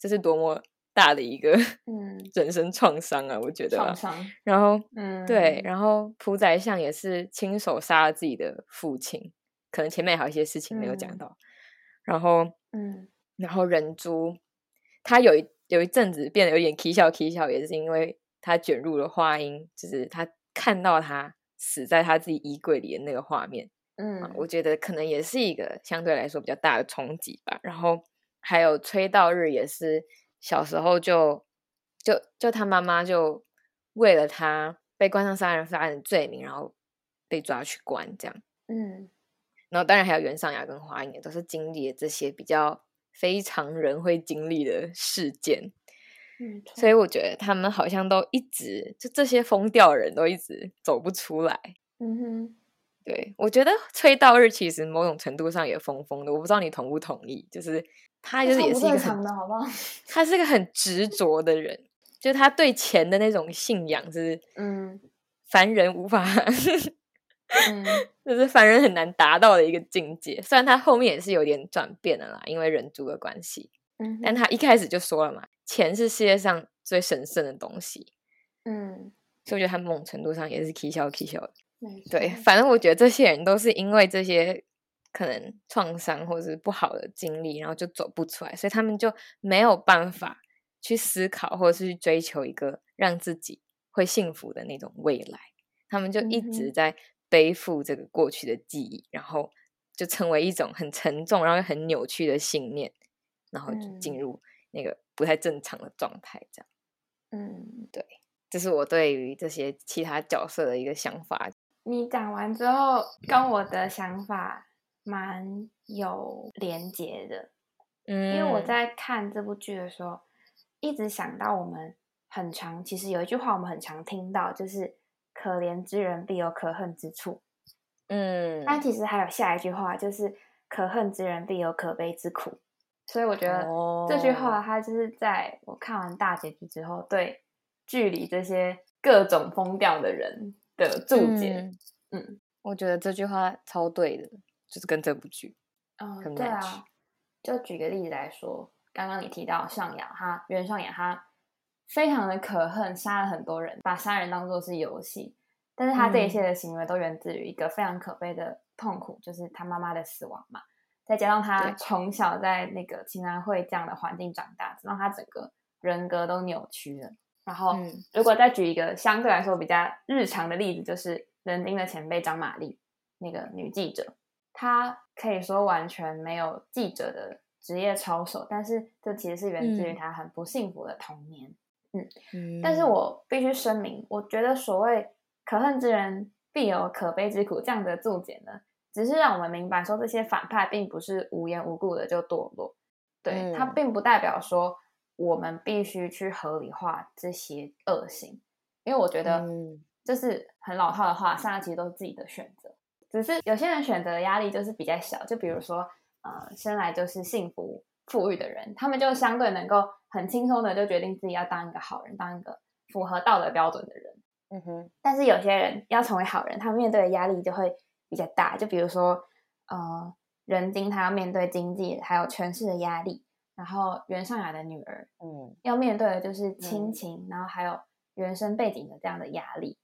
这是多么大的一个 (laughs) 嗯人生创伤啊！我觉得创伤。然后嗯，对，然后朴宰相也是亲手杀了自己的父亲，可能前面还有一些事情没有讲到。然后嗯，然后人猪，他有一有一阵子变得有点啼笑啼笑，也是因为他卷入了花音，就是他看到他死在他自己衣柜里的那个画面。嗯，我觉得可能也是一个相对来说比较大的冲击吧。然后。还有崔道日也是小时候就就就他妈妈就为了他被关上杀人犯的罪名，然后被抓去关这样。嗯，然后当然还有袁尚雅跟华英也都是经历了这些比较非常人会经历的事件。嗯，所以我觉得他们好像都一直就这些疯掉人都一直走不出来。嗯哼，对我觉得崔道日其实某种程度上也疯疯的，我不知道你同不同意，就是。他就是也是一个很，好不好？(laughs) 他是个很执着的人，就他对钱的那种信仰是，嗯，凡人无法，(laughs) 嗯，就是凡人很难达到的一个境界。虽然他后面也是有点转变的啦，因为人族的关系，嗯，但他一开始就说了嘛，钱是世界上最神圣的东西，嗯，所以我觉得他某种程度上也是 k 笑 k 笑的，对，反正我觉得这些人都是因为这些。可能创伤或者是不好的经历，然后就走不出来，所以他们就没有办法去思考，或者是去追求一个让自己会幸福的那种未来。他们就一直在背负这个过去的记忆，然后就成为一种很沉重，然后又很扭曲的信念，然后就进入那个不太正常的状态。这样，嗯，对，这是我对于这些其他角色的一个想法。你讲完之后，跟我的想法。蛮有连结的，嗯，因为我在看这部剧的时候，一直想到我们很常，其实有一句话我们很常听到，就是“可怜之人必有可恨之处”，嗯，但其实还有下一句话，就是“可恨之人必有可悲之苦”。所以我觉得这句话，它就是在我看完大结局之后，对剧里这些各种疯掉的人的注解。嗯，我觉得这句话超对的。就是跟这部剧，嗯，对啊。就举个例子来说，刚刚你提到上雅，他袁上雅他非常的可恨，杀了很多人，把杀人当做是游戏。但是他这一切的行为都源自于一个非常可悲的痛苦，就是他妈妈的死亡嘛。再加上他从小在那个青安会这样的环境长大，让他整个人格都扭曲了。然后，如果再举一个相对来说比较日常的例子，就是人丁的前辈张玛丽，那个女记者，她可以说完全没有记者的职业操守，但是这其实是源自于她很不幸福的童年。嗯，但是我必须声明，我觉得所谓可恨之人必有可悲之苦这样的注解呢，只是让我们明白说这些反派并不是无缘无故的就堕落，对他并不代表说。我们必须去合理化这些恶行，因为我觉得这是很老套的话，大家其实都是自己的选择，只是有些人选择的压力就是比较小。就比如说，呃，生来就是幸福富裕的人，他们就相对能够很轻松的就决定自己要当一个好人，当一个符合道德标准的人。嗯哼。但是有些人要成为好人，他们面对的压力就会比较大。就比如说，呃，人精他要面对经济还有权势的压力。然后袁尚雅的女儿，嗯，要面对的就是亲情，然后还有原生背景的这样的压力。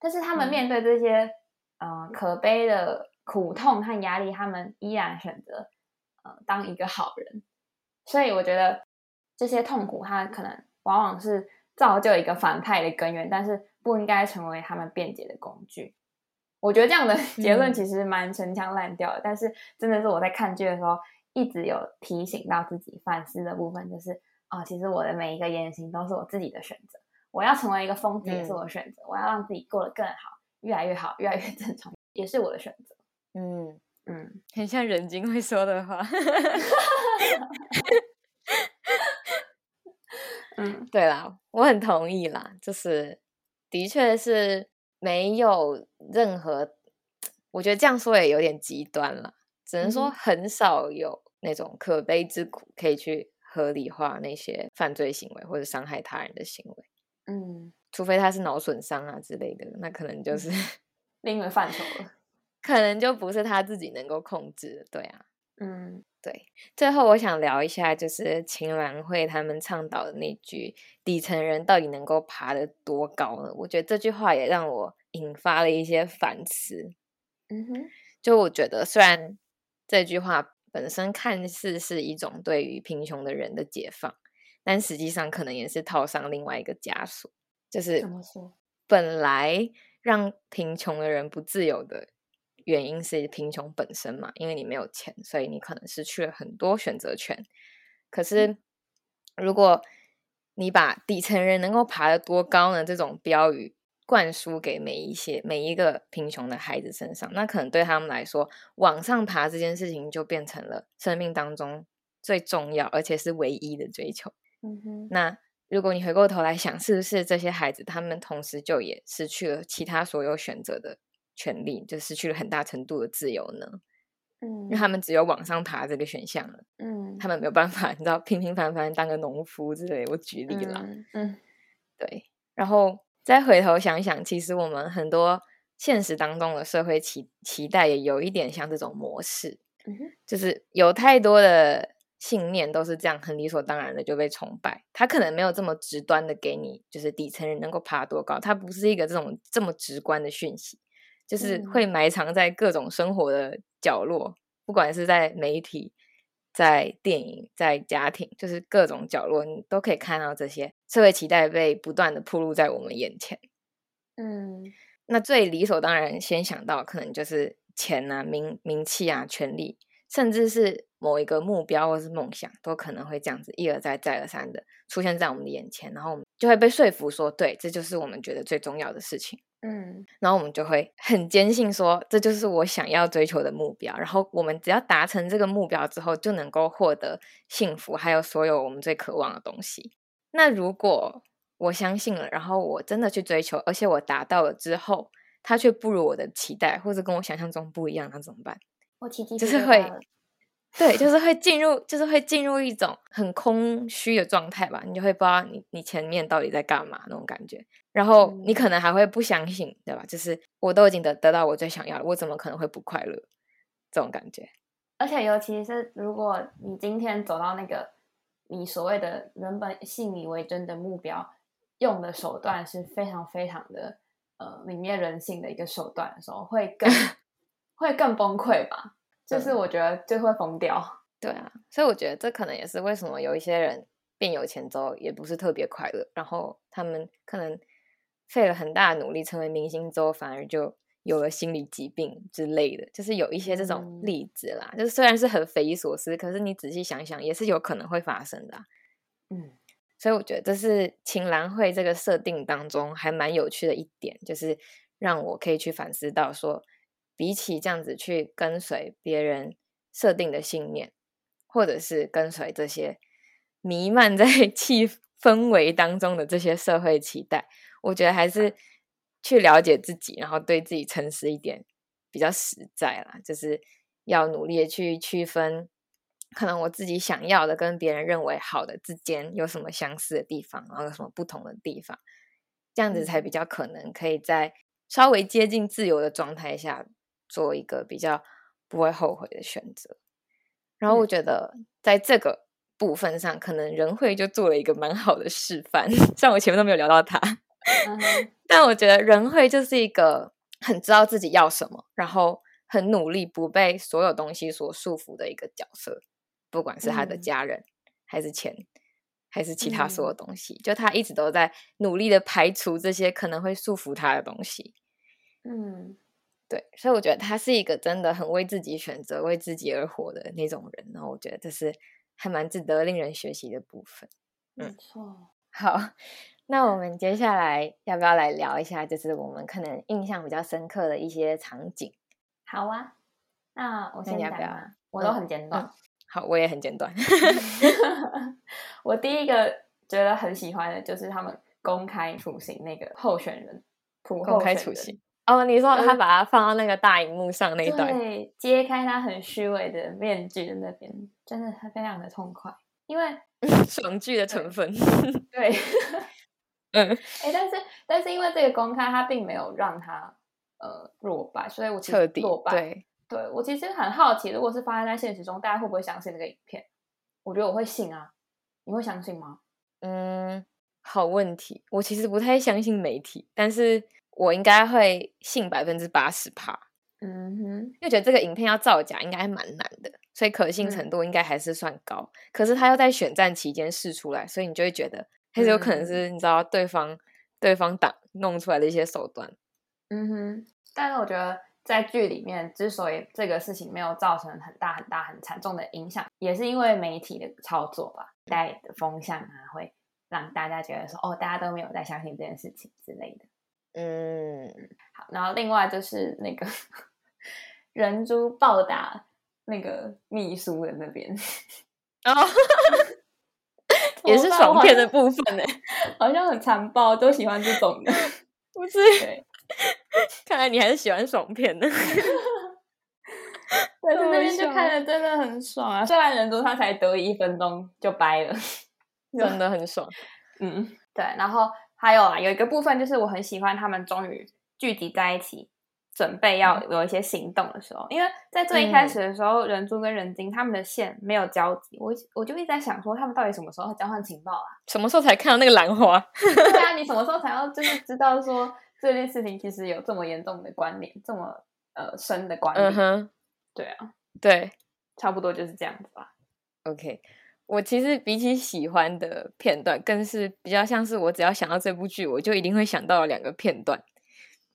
但是他们面对这些，呃，可悲的苦痛和压力，他们依然选择，呃，当一个好人。所以我觉得这些痛苦，它可能往往是造就一个反派的根源，但是不应该成为他们辩解的工具。我觉得这样的 (laughs) 结论其实蛮陈腔滥调的，但是真的是我在看剧的时候。一直有提醒到自己反思的部分，就是啊，其实我的每一个言行都是我自己的选择。我要成为一个疯子也是我的选择，我要让自己过得更好，越来越好，越来越正常也是我的选择。嗯嗯，很像人精会说的话。(laughs) 嗯，对啦，我很同意啦，就是的确是没有任何，我觉得这样说也有点极端了。只能说很少有那种可悲之苦可以去合理化那些犯罪行为或者伤害他人的行为，嗯，除非他是脑损伤啊之类的，那可能就是 (laughs) 另一个范畴了，(laughs) 可能就不是他自己能够控制的，对啊，嗯，对。最后我想聊一下，就是秦岚会他们倡导的那句“底层人到底能够爬得多高呢？”我觉得这句话也让我引发了一些反思。嗯哼，就我觉得虽然。这句话本身看似是一种对于贫穷的人的解放，但实际上可能也是套上另外一个枷锁，就是怎么说？本来让贫穷的人不自由的原因是贫穷本身嘛，因为你没有钱，所以你可能失去了很多选择权。可是如果你把底层人能够爬得多高呢？这种标语。灌输给每一些每一个贫穷的孩子身上，那可能对他们来说，往上爬这件事情就变成了生命当中最重要而且是唯一的追求。嗯哼。那如果你回过头来想，是不是这些孩子他们同时就也失去了其他所有选择的权利，就失去了很大程度的自由呢？嗯。因为他们只有往上爬这个选项了。嗯。他们没有办法，你知道，平平凡凡当个农夫之类。我举例了。嗯。对，然后。再回头想想，其实我们很多现实当中的社会期期待也有一点像这种模式，就是有太多的信念都是这样，很理所当然的就被崇拜。他可能没有这么直端的给你，就是底层人能够爬多高，它不是一个这种这么直观的讯息，就是会埋藏在各种生活的角落，不管是在媒体。在电影、在家庭，就是各种角落，你都可以看到这些社会期待被不断的铺露在我们眼前。嗯，那最理所当然先想到，可能就是钱啊、名名气啊、权利，甚至是某一个目标或是梦想，都可能会这样子一而再、再而三的出现在我们的眼前，然后我们就会被说服说，对，这就是我们觉得最重要的事情。嗯，然后我们就会很坚信说，这就是我想要追求的目标。然后我们只要达成这个目标之后，就能够获得幸福，还有所有我们最渴望的东西。那如果我相信了，然后我真的去追求，而且我达到了之后，它却不如我的期待，或者跟我想象中不一样，那怎么办？我奇迹就是会。对，就是会进入，就是会进入一种很空虚的状态吧。你就会不知道你你前面到底在干嘛那种感觉，然后你可能还会不相信，对吧？就是我都已经得得到我最想要的，我怎么可能会不快乐？这种感觉。而且尤其是如果你今天走到那个你所谓的原本信以为真的目标，用的手段是非常非常的呃泯灭人性的一个手段的时候，会更 (laughs) 会更崩溃吧？就是我觉得就会疯掉。对啊，所以我觉得这可能也是为什么有一些人变有钱之后也不是特别快乐，然后他们可能费了很大的努力成为明星之后，反而就有了心理疾病之类的，就是有一些这种例子啦。就是虽然是很匪夷所思，可是你仔细想想，也是有可能会发生的。嗯，所以我觉得这是青兰会这个设定当中还蛮有趣的一点，就是让我可以去反思到说，比起这样子去跟随别人设定的信念。或者是跟随这些弥漫在 (laughs) 气氛围当中的这些社会期待，我觉得还是去了解自己，然后对自己诚实一点比较实在啦。就是要努力的去区分，可能我自己想要的跟别人认为好的之间有什么相似的地方，然后有什么不同的地方，这样子才比较可能可以在稍微接近自由的状态下做一个比较不会后悔的选择。然后我觉得在这个部分上，可能仁惠就做了一个蛮好的示范。(laughs) 虽然我前面都没有聊到他，(laughs) 但我觉得仁惠就是一个很知道自己要什么，然后很努力不被所有东西所束缚的一个角色。不管是他的家人，还是钱，还是其他所有东西，就他一直都在努力的排除这些可能会束缚他的东西。嗯。对，所以我觉得他是一个真的很为自己选择、为自己而活的那种人。然后我觉得这是还蛮值得令人学习的部分。没错。好，那我们接下来要不要来聊一下，就是我们可能印象比较深刻的一些场景？好啊，那我先讲吧。我都很简短。好，我也很简短。(laughs) 我第一个觉得很喜欢的就是他们公开处刑那个候选人，公开处刑。哦，你说他把它放到那个大荧幕上那段，对，揭开他很虚伪的面具的那边，真的他非常的痛快，因为 (laughs) 爽剧的成分，对，嗯，哎，但是但是因为这个公开，他并没有让他呃落败，所以我彻底落败，对，对我其实很好奇，如果是发生在现实中，大家会不会相信这个影片？我觉得我会信啊，你会相信吗？嗯，好问题，我其实不太相信媒体，但是。我应该会信百分之八十趴，嗯哼，因为觉得这个影片要造假应该蛮难的，所以可信程度应该还是算高。可是他要在选战期间试出来，所以你就会觉得还是有可能是你知道对方对方党弄出来的一些手段。嗯哼，但是我觉得在剧里面之所以这个事情没有造成很大很大很惨重的影响，也是因为媒体的操作吧，带的风向啊，会让大家觉得说哦，大家都没有在相信这件事情之类的。嗯，好，然后另外就是那个 (laughs) 人猪暴打那个秘书的那边，哦，(laughs) 也是爽片的部分呢，(laughs) 好像很残暴，都喜欢这种的，不是？看来你还是喜欢爽片的，但是那边就看的真的很爽啊！虽然人猪他才得一分钟就掰了，真的很爽。嗯，对，然后。还有啊，有一个部分就是我很喜欢他们终于聚集在一起，准备要有一些行动的时候。因为在最一开始的时候，人猪跟人精他们的线没有交集，我我就一直在想说，他们到底什么时候交换情报啊？什么时候才看到那个兰花？(laughs) 对啊，你什么时候才要就是知道说这件事情其实有这么严重的关联，这么呃深的关联？嗯哼，对啊，对，差不多就是这样子吧。OK。我其实比起喜欢的片段，更是比较像是我只要想到这部剧，我就一定会想到两个片段。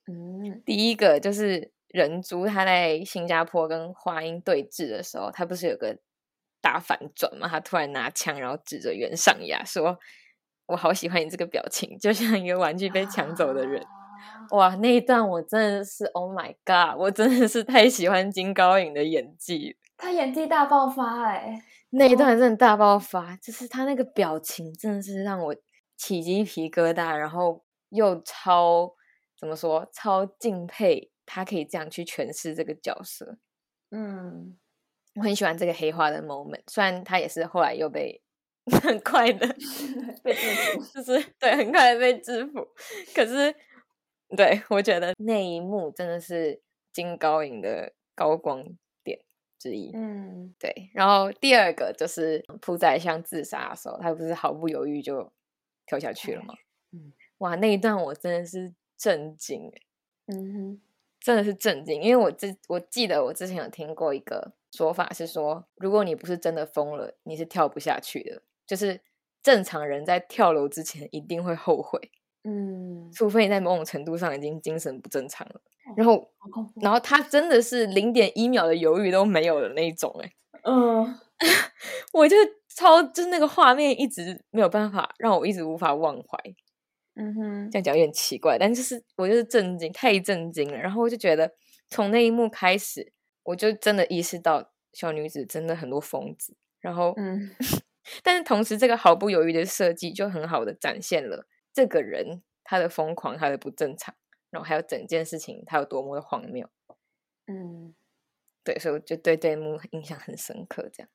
嗯，第一个就是人猪他在新加坡跟花音对峙的时候，他不是有个大反转嘛？他突然拿枪，然后指着袁尚雅说：“我好喜欢你这个表情，就像一个玩具被抢走的人。”哇，那一段我真的是 Oh my God！我真的是太喜欢金高银的演技，他演技大爆发哎。那一段真的大爆发，就是他那个表情真的是让我起鸡皮疙瘩，然后又超怎么说超敬佩他可以这样去诠释这个角色。嗯，我很喜欢这个黑化的 moment，虽然他也是后来又被 (laughs) 很快的 (laughs) 被制服，就是对很快的被制服，可是对我觉得那一幕真的是金高银的高光点。之一。嗯，对。然后第二个就是朴宰相自杀的时候，他不是毫不犹豫就跳下去了吗？嗯，哇，那一段我真的是震惊嗯哼，真的是震惊，因为我之我记得我之前有听过一个说法是说，如果你不是真的疯了，你是跳不下去的。就是正常人在跳楼之前一定会后悔。嗯，除非你在某种程度上已经精神不正常了，然后，然后他真的是零点一秒的犹豫都没有的那一种，哎，嗯，(laughs) 我就超，就是那个画面一直没有办法让我一直无法忘怀，嗯哼，这样讲有点奇怪，但就是我就是震惊，太震惊了，然后我就觉得从那一幕开始，我就真的意识到小女子真的很多疯子，然后，嗯，(laughs) 但是同时这个毫不犹豫的设计就很好的展现了。这个人他的疯狂，他的不正常，然后还有整件事情他有多么的荒谬，嗯，对，所以我就对这一幕印象很深刻。这样，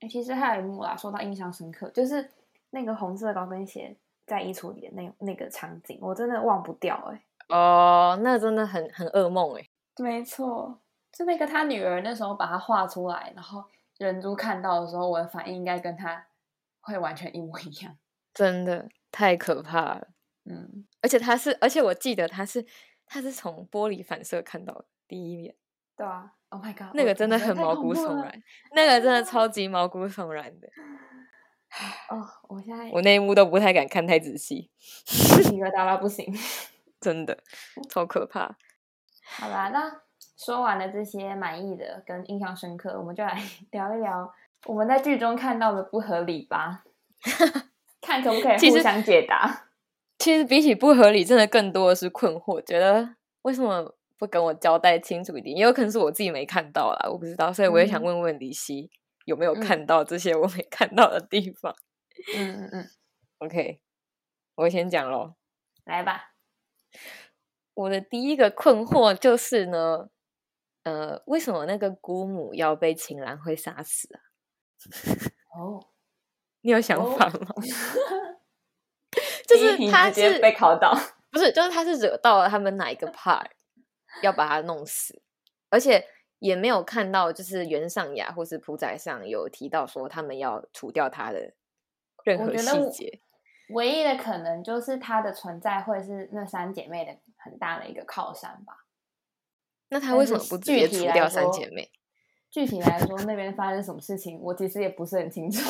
哎，其实还有一幕啦，说到印象深刻，就是那个红色高跟鞋在衣橱里的那那个场景，我真的忘不掉。哎，哦，那真的很很噩梦。哎，没错，就那个他女儿那时候把它画出来，然后人珠看到的时候，我的反应应该跟他会完全一模一样，真的。太可怕了，嗯，而且他是，而且我记得他是，他是从玻璃反射看到的第一面，对啊，Oh my god，那个真的很毛骨悚然，那个真的超 (laughs) 级毛骨悚然的。哦，我现在我那一幕都不太敢看太仔细，一个大到不行，(laughs) 真的超可怕。(laughs) 好啦，那说完了这些满意的跟印象深刻，我们就来聊一聊我们在剧中看到的不合理吧。看可不可以互相解答。其实比起不合理，真的更多的是困惑，觉得为什么不跟我交代清楚一点？也有可能是我自己没看到啦，我不知道，所以我也想问问李希有没有看到这些我没看到的地方。嗯嗯嗯，(laughs) OK，我先讲喽，来吧。我的第一个困惑就是呢，呃，为什么那个姑母要被秦岚会杀死啊？(laughs) 哦。你有想法吗？(laughs) 就是他是被考到，不是？就是他是惹到了他们哪一个 (laughs) part，要把他弄死，而且也没有看到，就是袁尚雅或是朴宰上有提到说他们要除掉他的任何细节。唯一的可能就是他的存在会是那三姐妹的很大的一个靠山吧？那他为什么不直接除掉三姐妹？具体来说，那边发生什么事情，我其实也不是很清楚。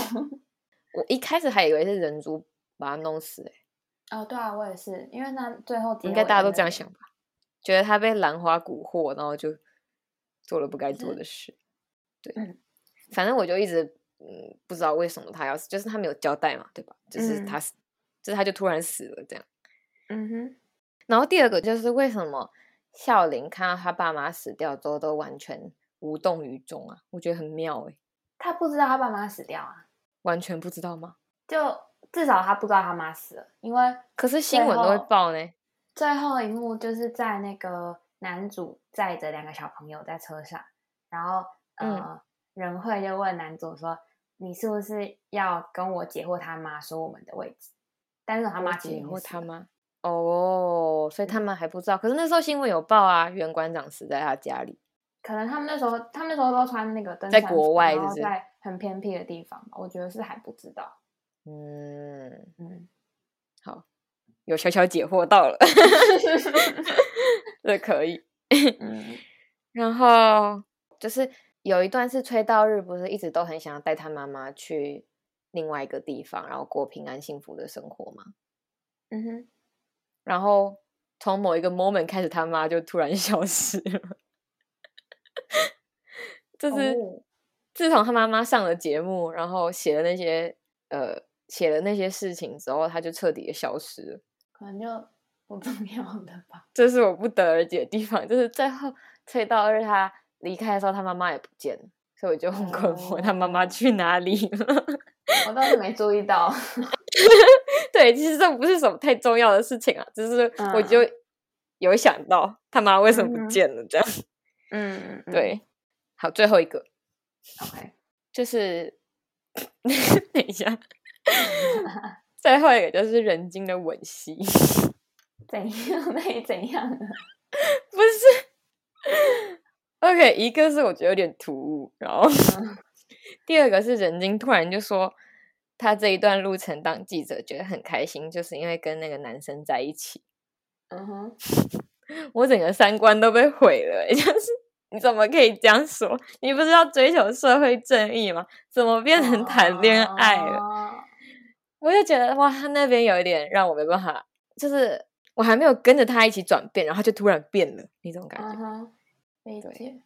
我一开始还以为是人族把他弄死哎，哦，对啊，我也是，因为那最后应该大家都这样想吧，觉得他被兰花蛊惑，然后就做了不该做的事。对，反正我就一直嗯不知道为什么他要死，就是他没有交代嘛，对吧？就是他死，就是他就突然死了这样。嗯哼。然后第二个就是为什么孝林看到他爸妈死掉之后都完全无动于衷啊？我觉得很妙哎。他不知道他爸妈死掉啊。完全不知道吗？就至少他不知道他妈死了，因为可是新闻都会报呢。最后一幕就是在那个男主载着两个小朋友在车上，然后呃，仁惠就问男主说：“你是不是要跟我姐或他妈说我们的位置？”但是他妈姐或他妈哦，所以他们还不知道。可是那时候新闻有报啊，袁馆长死在他家里。可能他们那时候，他们那时候都穿那个登在国外，然后在很偏僻的地方吧。我觉得是还不知道。嗯嗯，好，有小小解惑到了，(laughs) 这可以。嗯，(laughs) 然后就是有一段是崔道日，不是一直都很想要带他妈妈去另外一个地方，然后过平安幸福的生活吗？嗯哼。然后从某一个 moment 开始，他妈就突然 (laughs) 消失了。就是自从他妈妈上了节目，然后写了那些呃写了那些事情之后，他就彻底的消失了。可能就不重要的吧。(laughs) 这是我不得而解的地方。就是最后崔道日他离开的时候，他妈妈也不见了，所以我就很困惑，他妈妈去哪里了？(laughs) 我倒是没注意到。(laughs) 对，其实这不是什么太重要的事情啊，只是我就有想到他妈为什么不见了这样。嗯，对。好，最后一个，OK，就是 (laughs) 等一下，(laughs) 最后一个就是人精的吻戏，(laughs) 怎样？那怎样？不是，OK，一个是我觉得有点突兀，然后第二个是人精突然就说他这一段路程当记者觉得很开心，就是因为跟那个男生在一起。嗯哼，我整个三观都被毁了，就是你怎么可以这样说？你不是要追求社会正义吗？怎么变成谈恋爱了？我就觉得哇，他那边有一点让我没办法，就是我还没有跟着他一起转变，然后就突然变了那种感觉。理解，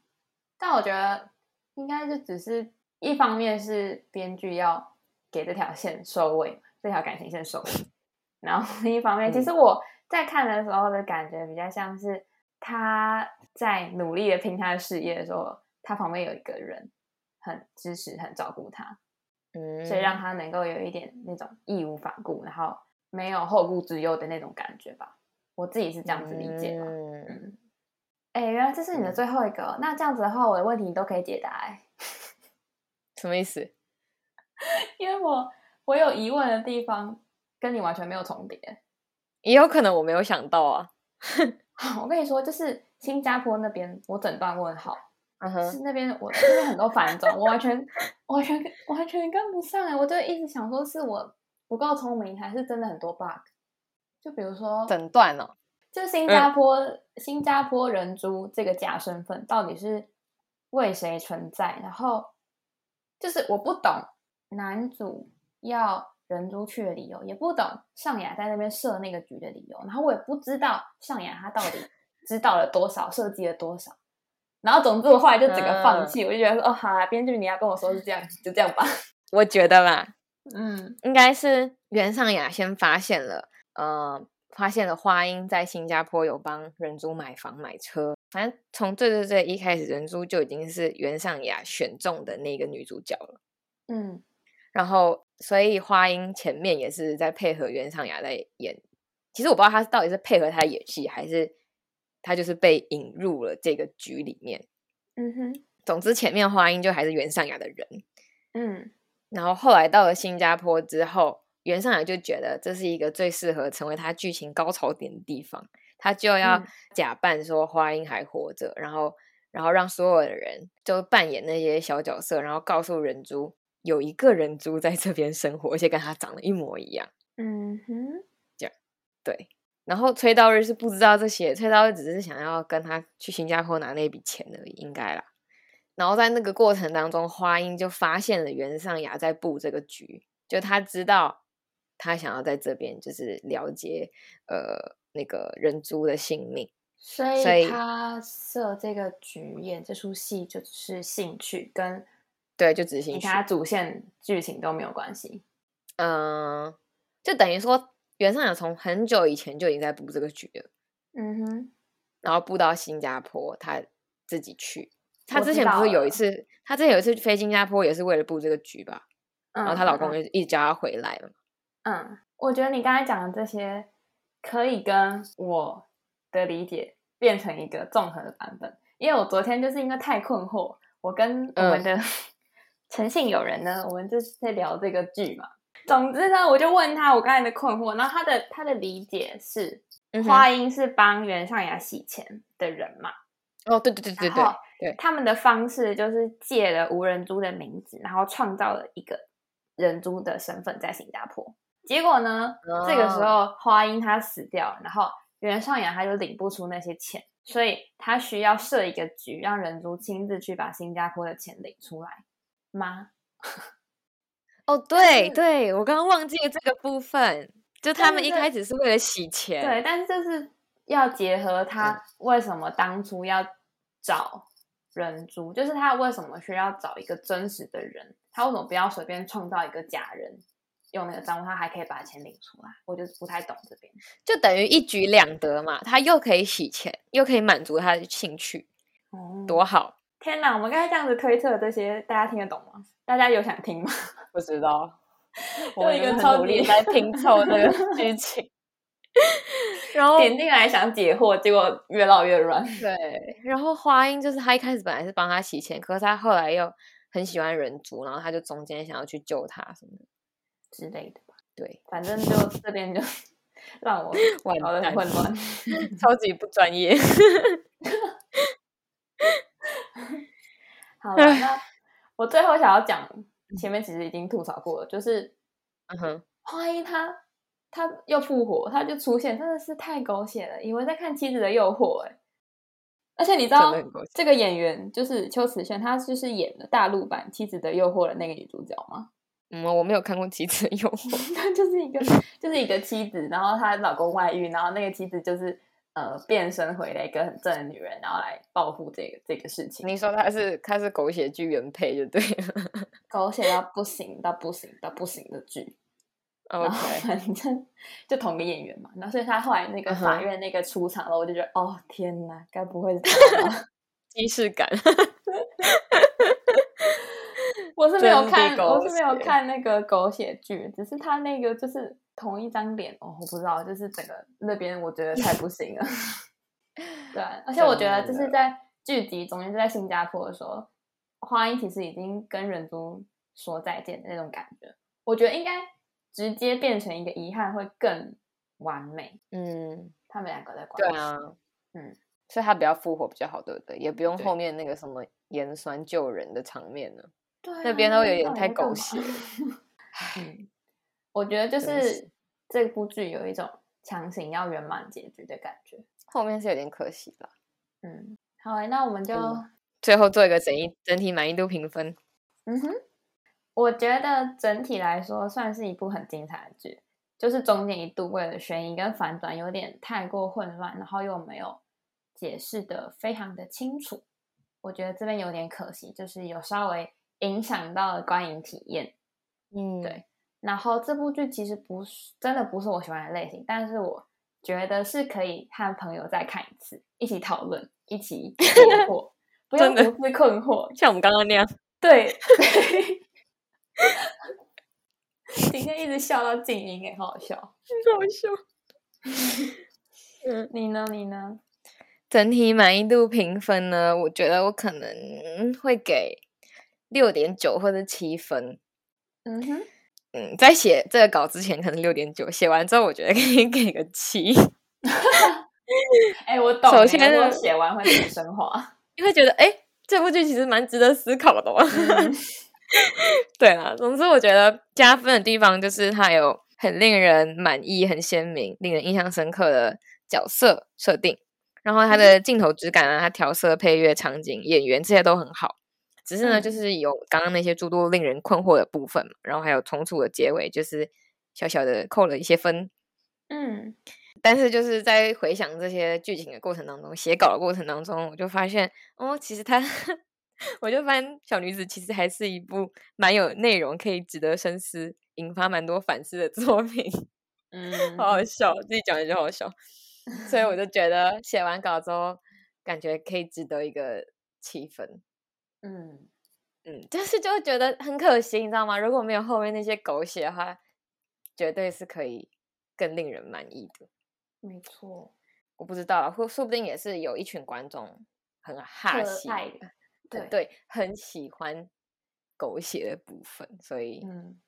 但我觉得应该就只是一方面是编剧要给这条线收尾，这条感情线收尾，(laughs) 然后另一方面，其实我在看的时候的感觉比较像是他在努力的拼他的事业的时候，他旁边有一个人很支持、很照顾他，嗯，所以让他能够有一点那种义无反顾，然后没有后顾之忧的那种感觉吧。我自己是这样子理解的，嗯。哎，原来这是你的最后一个。那这样子的话，我的问题你都可以解答。哎，(laughs) 什么意思？(laughs) 因为我我有疑问的地方跟你完全没有重叠。也有可能我没有想到啊。(laughs) 我跟你说，就是新加坡那边，我整段问号。嗯哼，是那边我那边很多繁种，我完全完全完全跟不上哎！我就一直想说，是我不够聪明，还是真的很多 bug？就比如说整段哦。就新加坡新加坡人猪这个假身份到底是为谁存在？然后就是我不懂男主要人猪去的理由，也不懂尚雅在那边设那个局的理由，然后我也不知道尚雅他到底 (laughs) 知道了多少，设计了多少。然后总之我后来就整个放弃，我就觉得说哦，好啊，编剧你要跟我说是这样，就这样吧。(laughs) 我觉得啦，嗯，应该是袁尚雅先发现了，呃。发现了花英在新加坡有帮人珠买房买车，反正从最最最一开始，人珠就已经是袁尚雅选中的那个女主角了。嗯，然后所以花音前面也是在配合袁尚雅在演，其实我不知道他到底是配合他演戏，还是他就是被引入了这个局里面。嗯哼，总之前面花音就还是袁尚雅的人。嗯，然后后来到了新加坡之后。袁尚雅就觉得这是一个最适合成为他剧情高潮点的地方，他就要假扮说花音还活着，然后然后让所有的人就扮演那些小角色，然后告诉人猪有一个人猪在这边生活，而且跟他长得一模一样。嗯哼，这样对。然后崔道日是不知道这些，崔道日只是想要跟他去新加坡拿那笔钱而已，应该啦。然后在那个过程当中，花英就发现了袁尚雅在布这个局，就他知道。他想要在这边就是了解呃那个人猪的性命，所以他设这个局演这出戏就是兴趣跟对就执行，其他主线剧情都没有关系。嗯，就等于说袁尚雅从很久以前就已经在布这个局了。嗯哼，然后布到新加坡，他自己去。他之前不是有一次，他之前有一次飞新加坡也是为了布这个局吧？然后她老公就一直叫她回来了。嗯，我觉得你刚才讲的这些可以跟我的理解变成一个综合的版本，因为我昨天就是因为太困惑，我跟我们的诚信友人呢，我们就是在聊这个剧嘛。总之呢，我就问他我刚才的困惑，然后他的他的理解是，花英是帮袁尚雅洗钱的人嘛？哦，对对对对对，对，他们的方式就是借了吴人珠的名字，然后创造了一个人猪的身份在新加坡。结果呢？这个时候花英他死掉，然后袁尚雅他就领不出那些钱，所以他需要设一个局，让人珠亲自去把新加坡的钱领出来吗？(laughs) 哦，对对，我刚刚忘记了这个部分，就他们一开始是为了洗钱，对，但是就是要结合他为什么当初要找人族，就是他为什么需要找一个真实的人，他为什么不要随便创造一个假人？用那个账户，他还可以把钱领出来，我就不太懂这边，就等于一举两得嘛，他又可以洗钱，又可以满足他的兴趣，哦，多好！天哪，我们刚才这样子推测这些，大家听得懂吗？大家有想听吗？(laughs) 不知道，我一个超努力在拼凑这个剧情，(laughs) 然后点进来想解惑，结果越绕越乱。对，然后花音就是他一开始本来是帮他洗钱，可是他后来又很喜欢人族，然后他就中间想要去救他什么的。之类的吧，对，反正就这边就 (laughs) 让我搞得很混乱，超级不专业。(laughs) 好了，那我最后想要讲，前面其实已经吐槽过了，就是，嗯哼，花一他他又复活，他就出现，真的是太狗血了，以为在看《妻子的诱惑》哎，而且你知道这个演员就是邱慈炫，他就是演了大陆版《妻子的诱惑》的那个女主角吗？嗯，我没有看过《妻子的诱惑》，(laughs) 她就是一个就是一个妻子，然后她老公外遇，然后那个妻子就是呃变身回来一个很正的女人，然后来报复这个这个事情。你说她是她是狗血剧原配就对了，(laughs) 狗血到不行到不行到不行的剧。OK，反正就同个演员嘛，然后所以他后来那个法院那个出场了，我就觉得哦天哪，该不会是他吧？(laughs) 仪式感。(laughs) 我是没有看，我是没有看那个狗血剧，只是他那个就是同一张脸哦，我不知道，就是整个那边我觉得太不行了。(laughs) 对，而且我觉得就是在剧集中间，就在新加坡的时候，花音其实已经跟人珠说再见的那种感觉，我觉得应该直接变成一个遗憾会更完美。嗯，他们两个在关对啊，嗯，所以他比较复活比较好，对不对？也不用后面那个什么盐酸救人的场面呢。那边都有点太狗血。(laughs) (laughs) 嗯，我觉得就是这部剧有一种强行要圆满结局的感觉，后面是有点可惜了。嗯，好，那我们就最后做一个整一整体满意度评分。嗯哼，我觉得整体来说算是一部很精彩的剧，就是中间一度为了悬疑跟反转有点太过混乱，然后又没有解释的非常的清楚，我觉得这边有点可惜，就是有稍微。影响到了观影体验，嗯，对。然后这部剧其实不是真的不是我喜欢的类型，但是我觉得是可以和朋友再看一次，一起讨论，一起困 (laughs) 惑，不用独自困惑，像我们刚刚那样。(laughs) 对，(laughs) 今天一直笑到静音，哎，好好笑，好笑。嗯，你呢？你呢？整体满意度评分呢？我觉得我可能会给。六点九或者七分，嗯哼，嗯，在写这个稿之前可能六点九，写完之后我觉得可以 (laughs) 给个七。(laughs) 哎，我懂。首先，我写完会很升华，你会觉得哎，这部剧其实蛮值得思考的嘛。(laughs) 对啊，总之我觉得加分的地方就是它有很令人满意、很鲜明、令人印象深刻的角色设定，然后它的镜头质感啊、它调色、配乐、场景、演员这些都很好。只是呢，就是有刚刚那些诸多令人困惑的部分嘛，然后还有重组的结尾，就是小小的扣了一些分。嗯，但是就是在回想这些剧情的过程当中，写稿的过程当中，我就发现哦，其实他，(laughs) 我就发现小女子其实还是一部蛮有内容，可以值得深思、引发蛮多反思的作品。嗯，好好笑，自己讲也就好笑。所以我就觉得写完稿之后，感觉可以值得一个七分。嗯嗯，但是就会觉得很可惜，你知道吗？如果没有后面那些狗血的话，绝对是可以更令人满意的。没错，我不知道，或说不定也是有一群观众很哈喜，(laughs) 对对，很喜欢狗血的部分，所以嗯，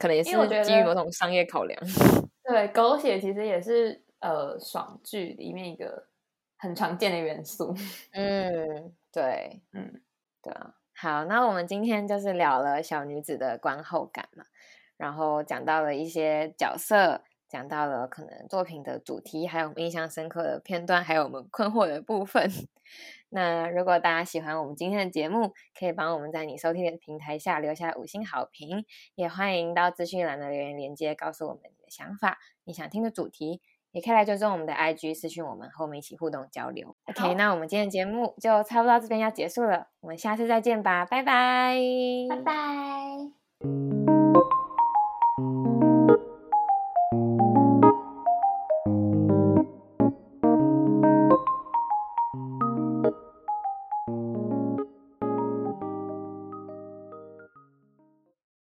可能也是基于某种商业考量。(laughs) 对，狗血其实也是呃爽剧里面一个很常见的元素。(laughs) 嗯，对，嗯。啊，好，那我们今天就是聊了小女子的观后感嘛，然后讲到了一些角色，讲到了可能作品的主题，还有我们印象深刻的片段，还有我们困惑的部分。(laughs) 那如果大家喜欢我们今天的节目，可以帮我们在你收听的平台下留下五星好评，也欢迎到资讯栏的留言连接告诉我们你的想法，你想听的主题。也可以来追踪我们的 IG 私讯我们，和我们一起互动交流。OK，那我们今天的节目就差不多到这边要结束了，我们下次再见吧，拜拜，拜拜。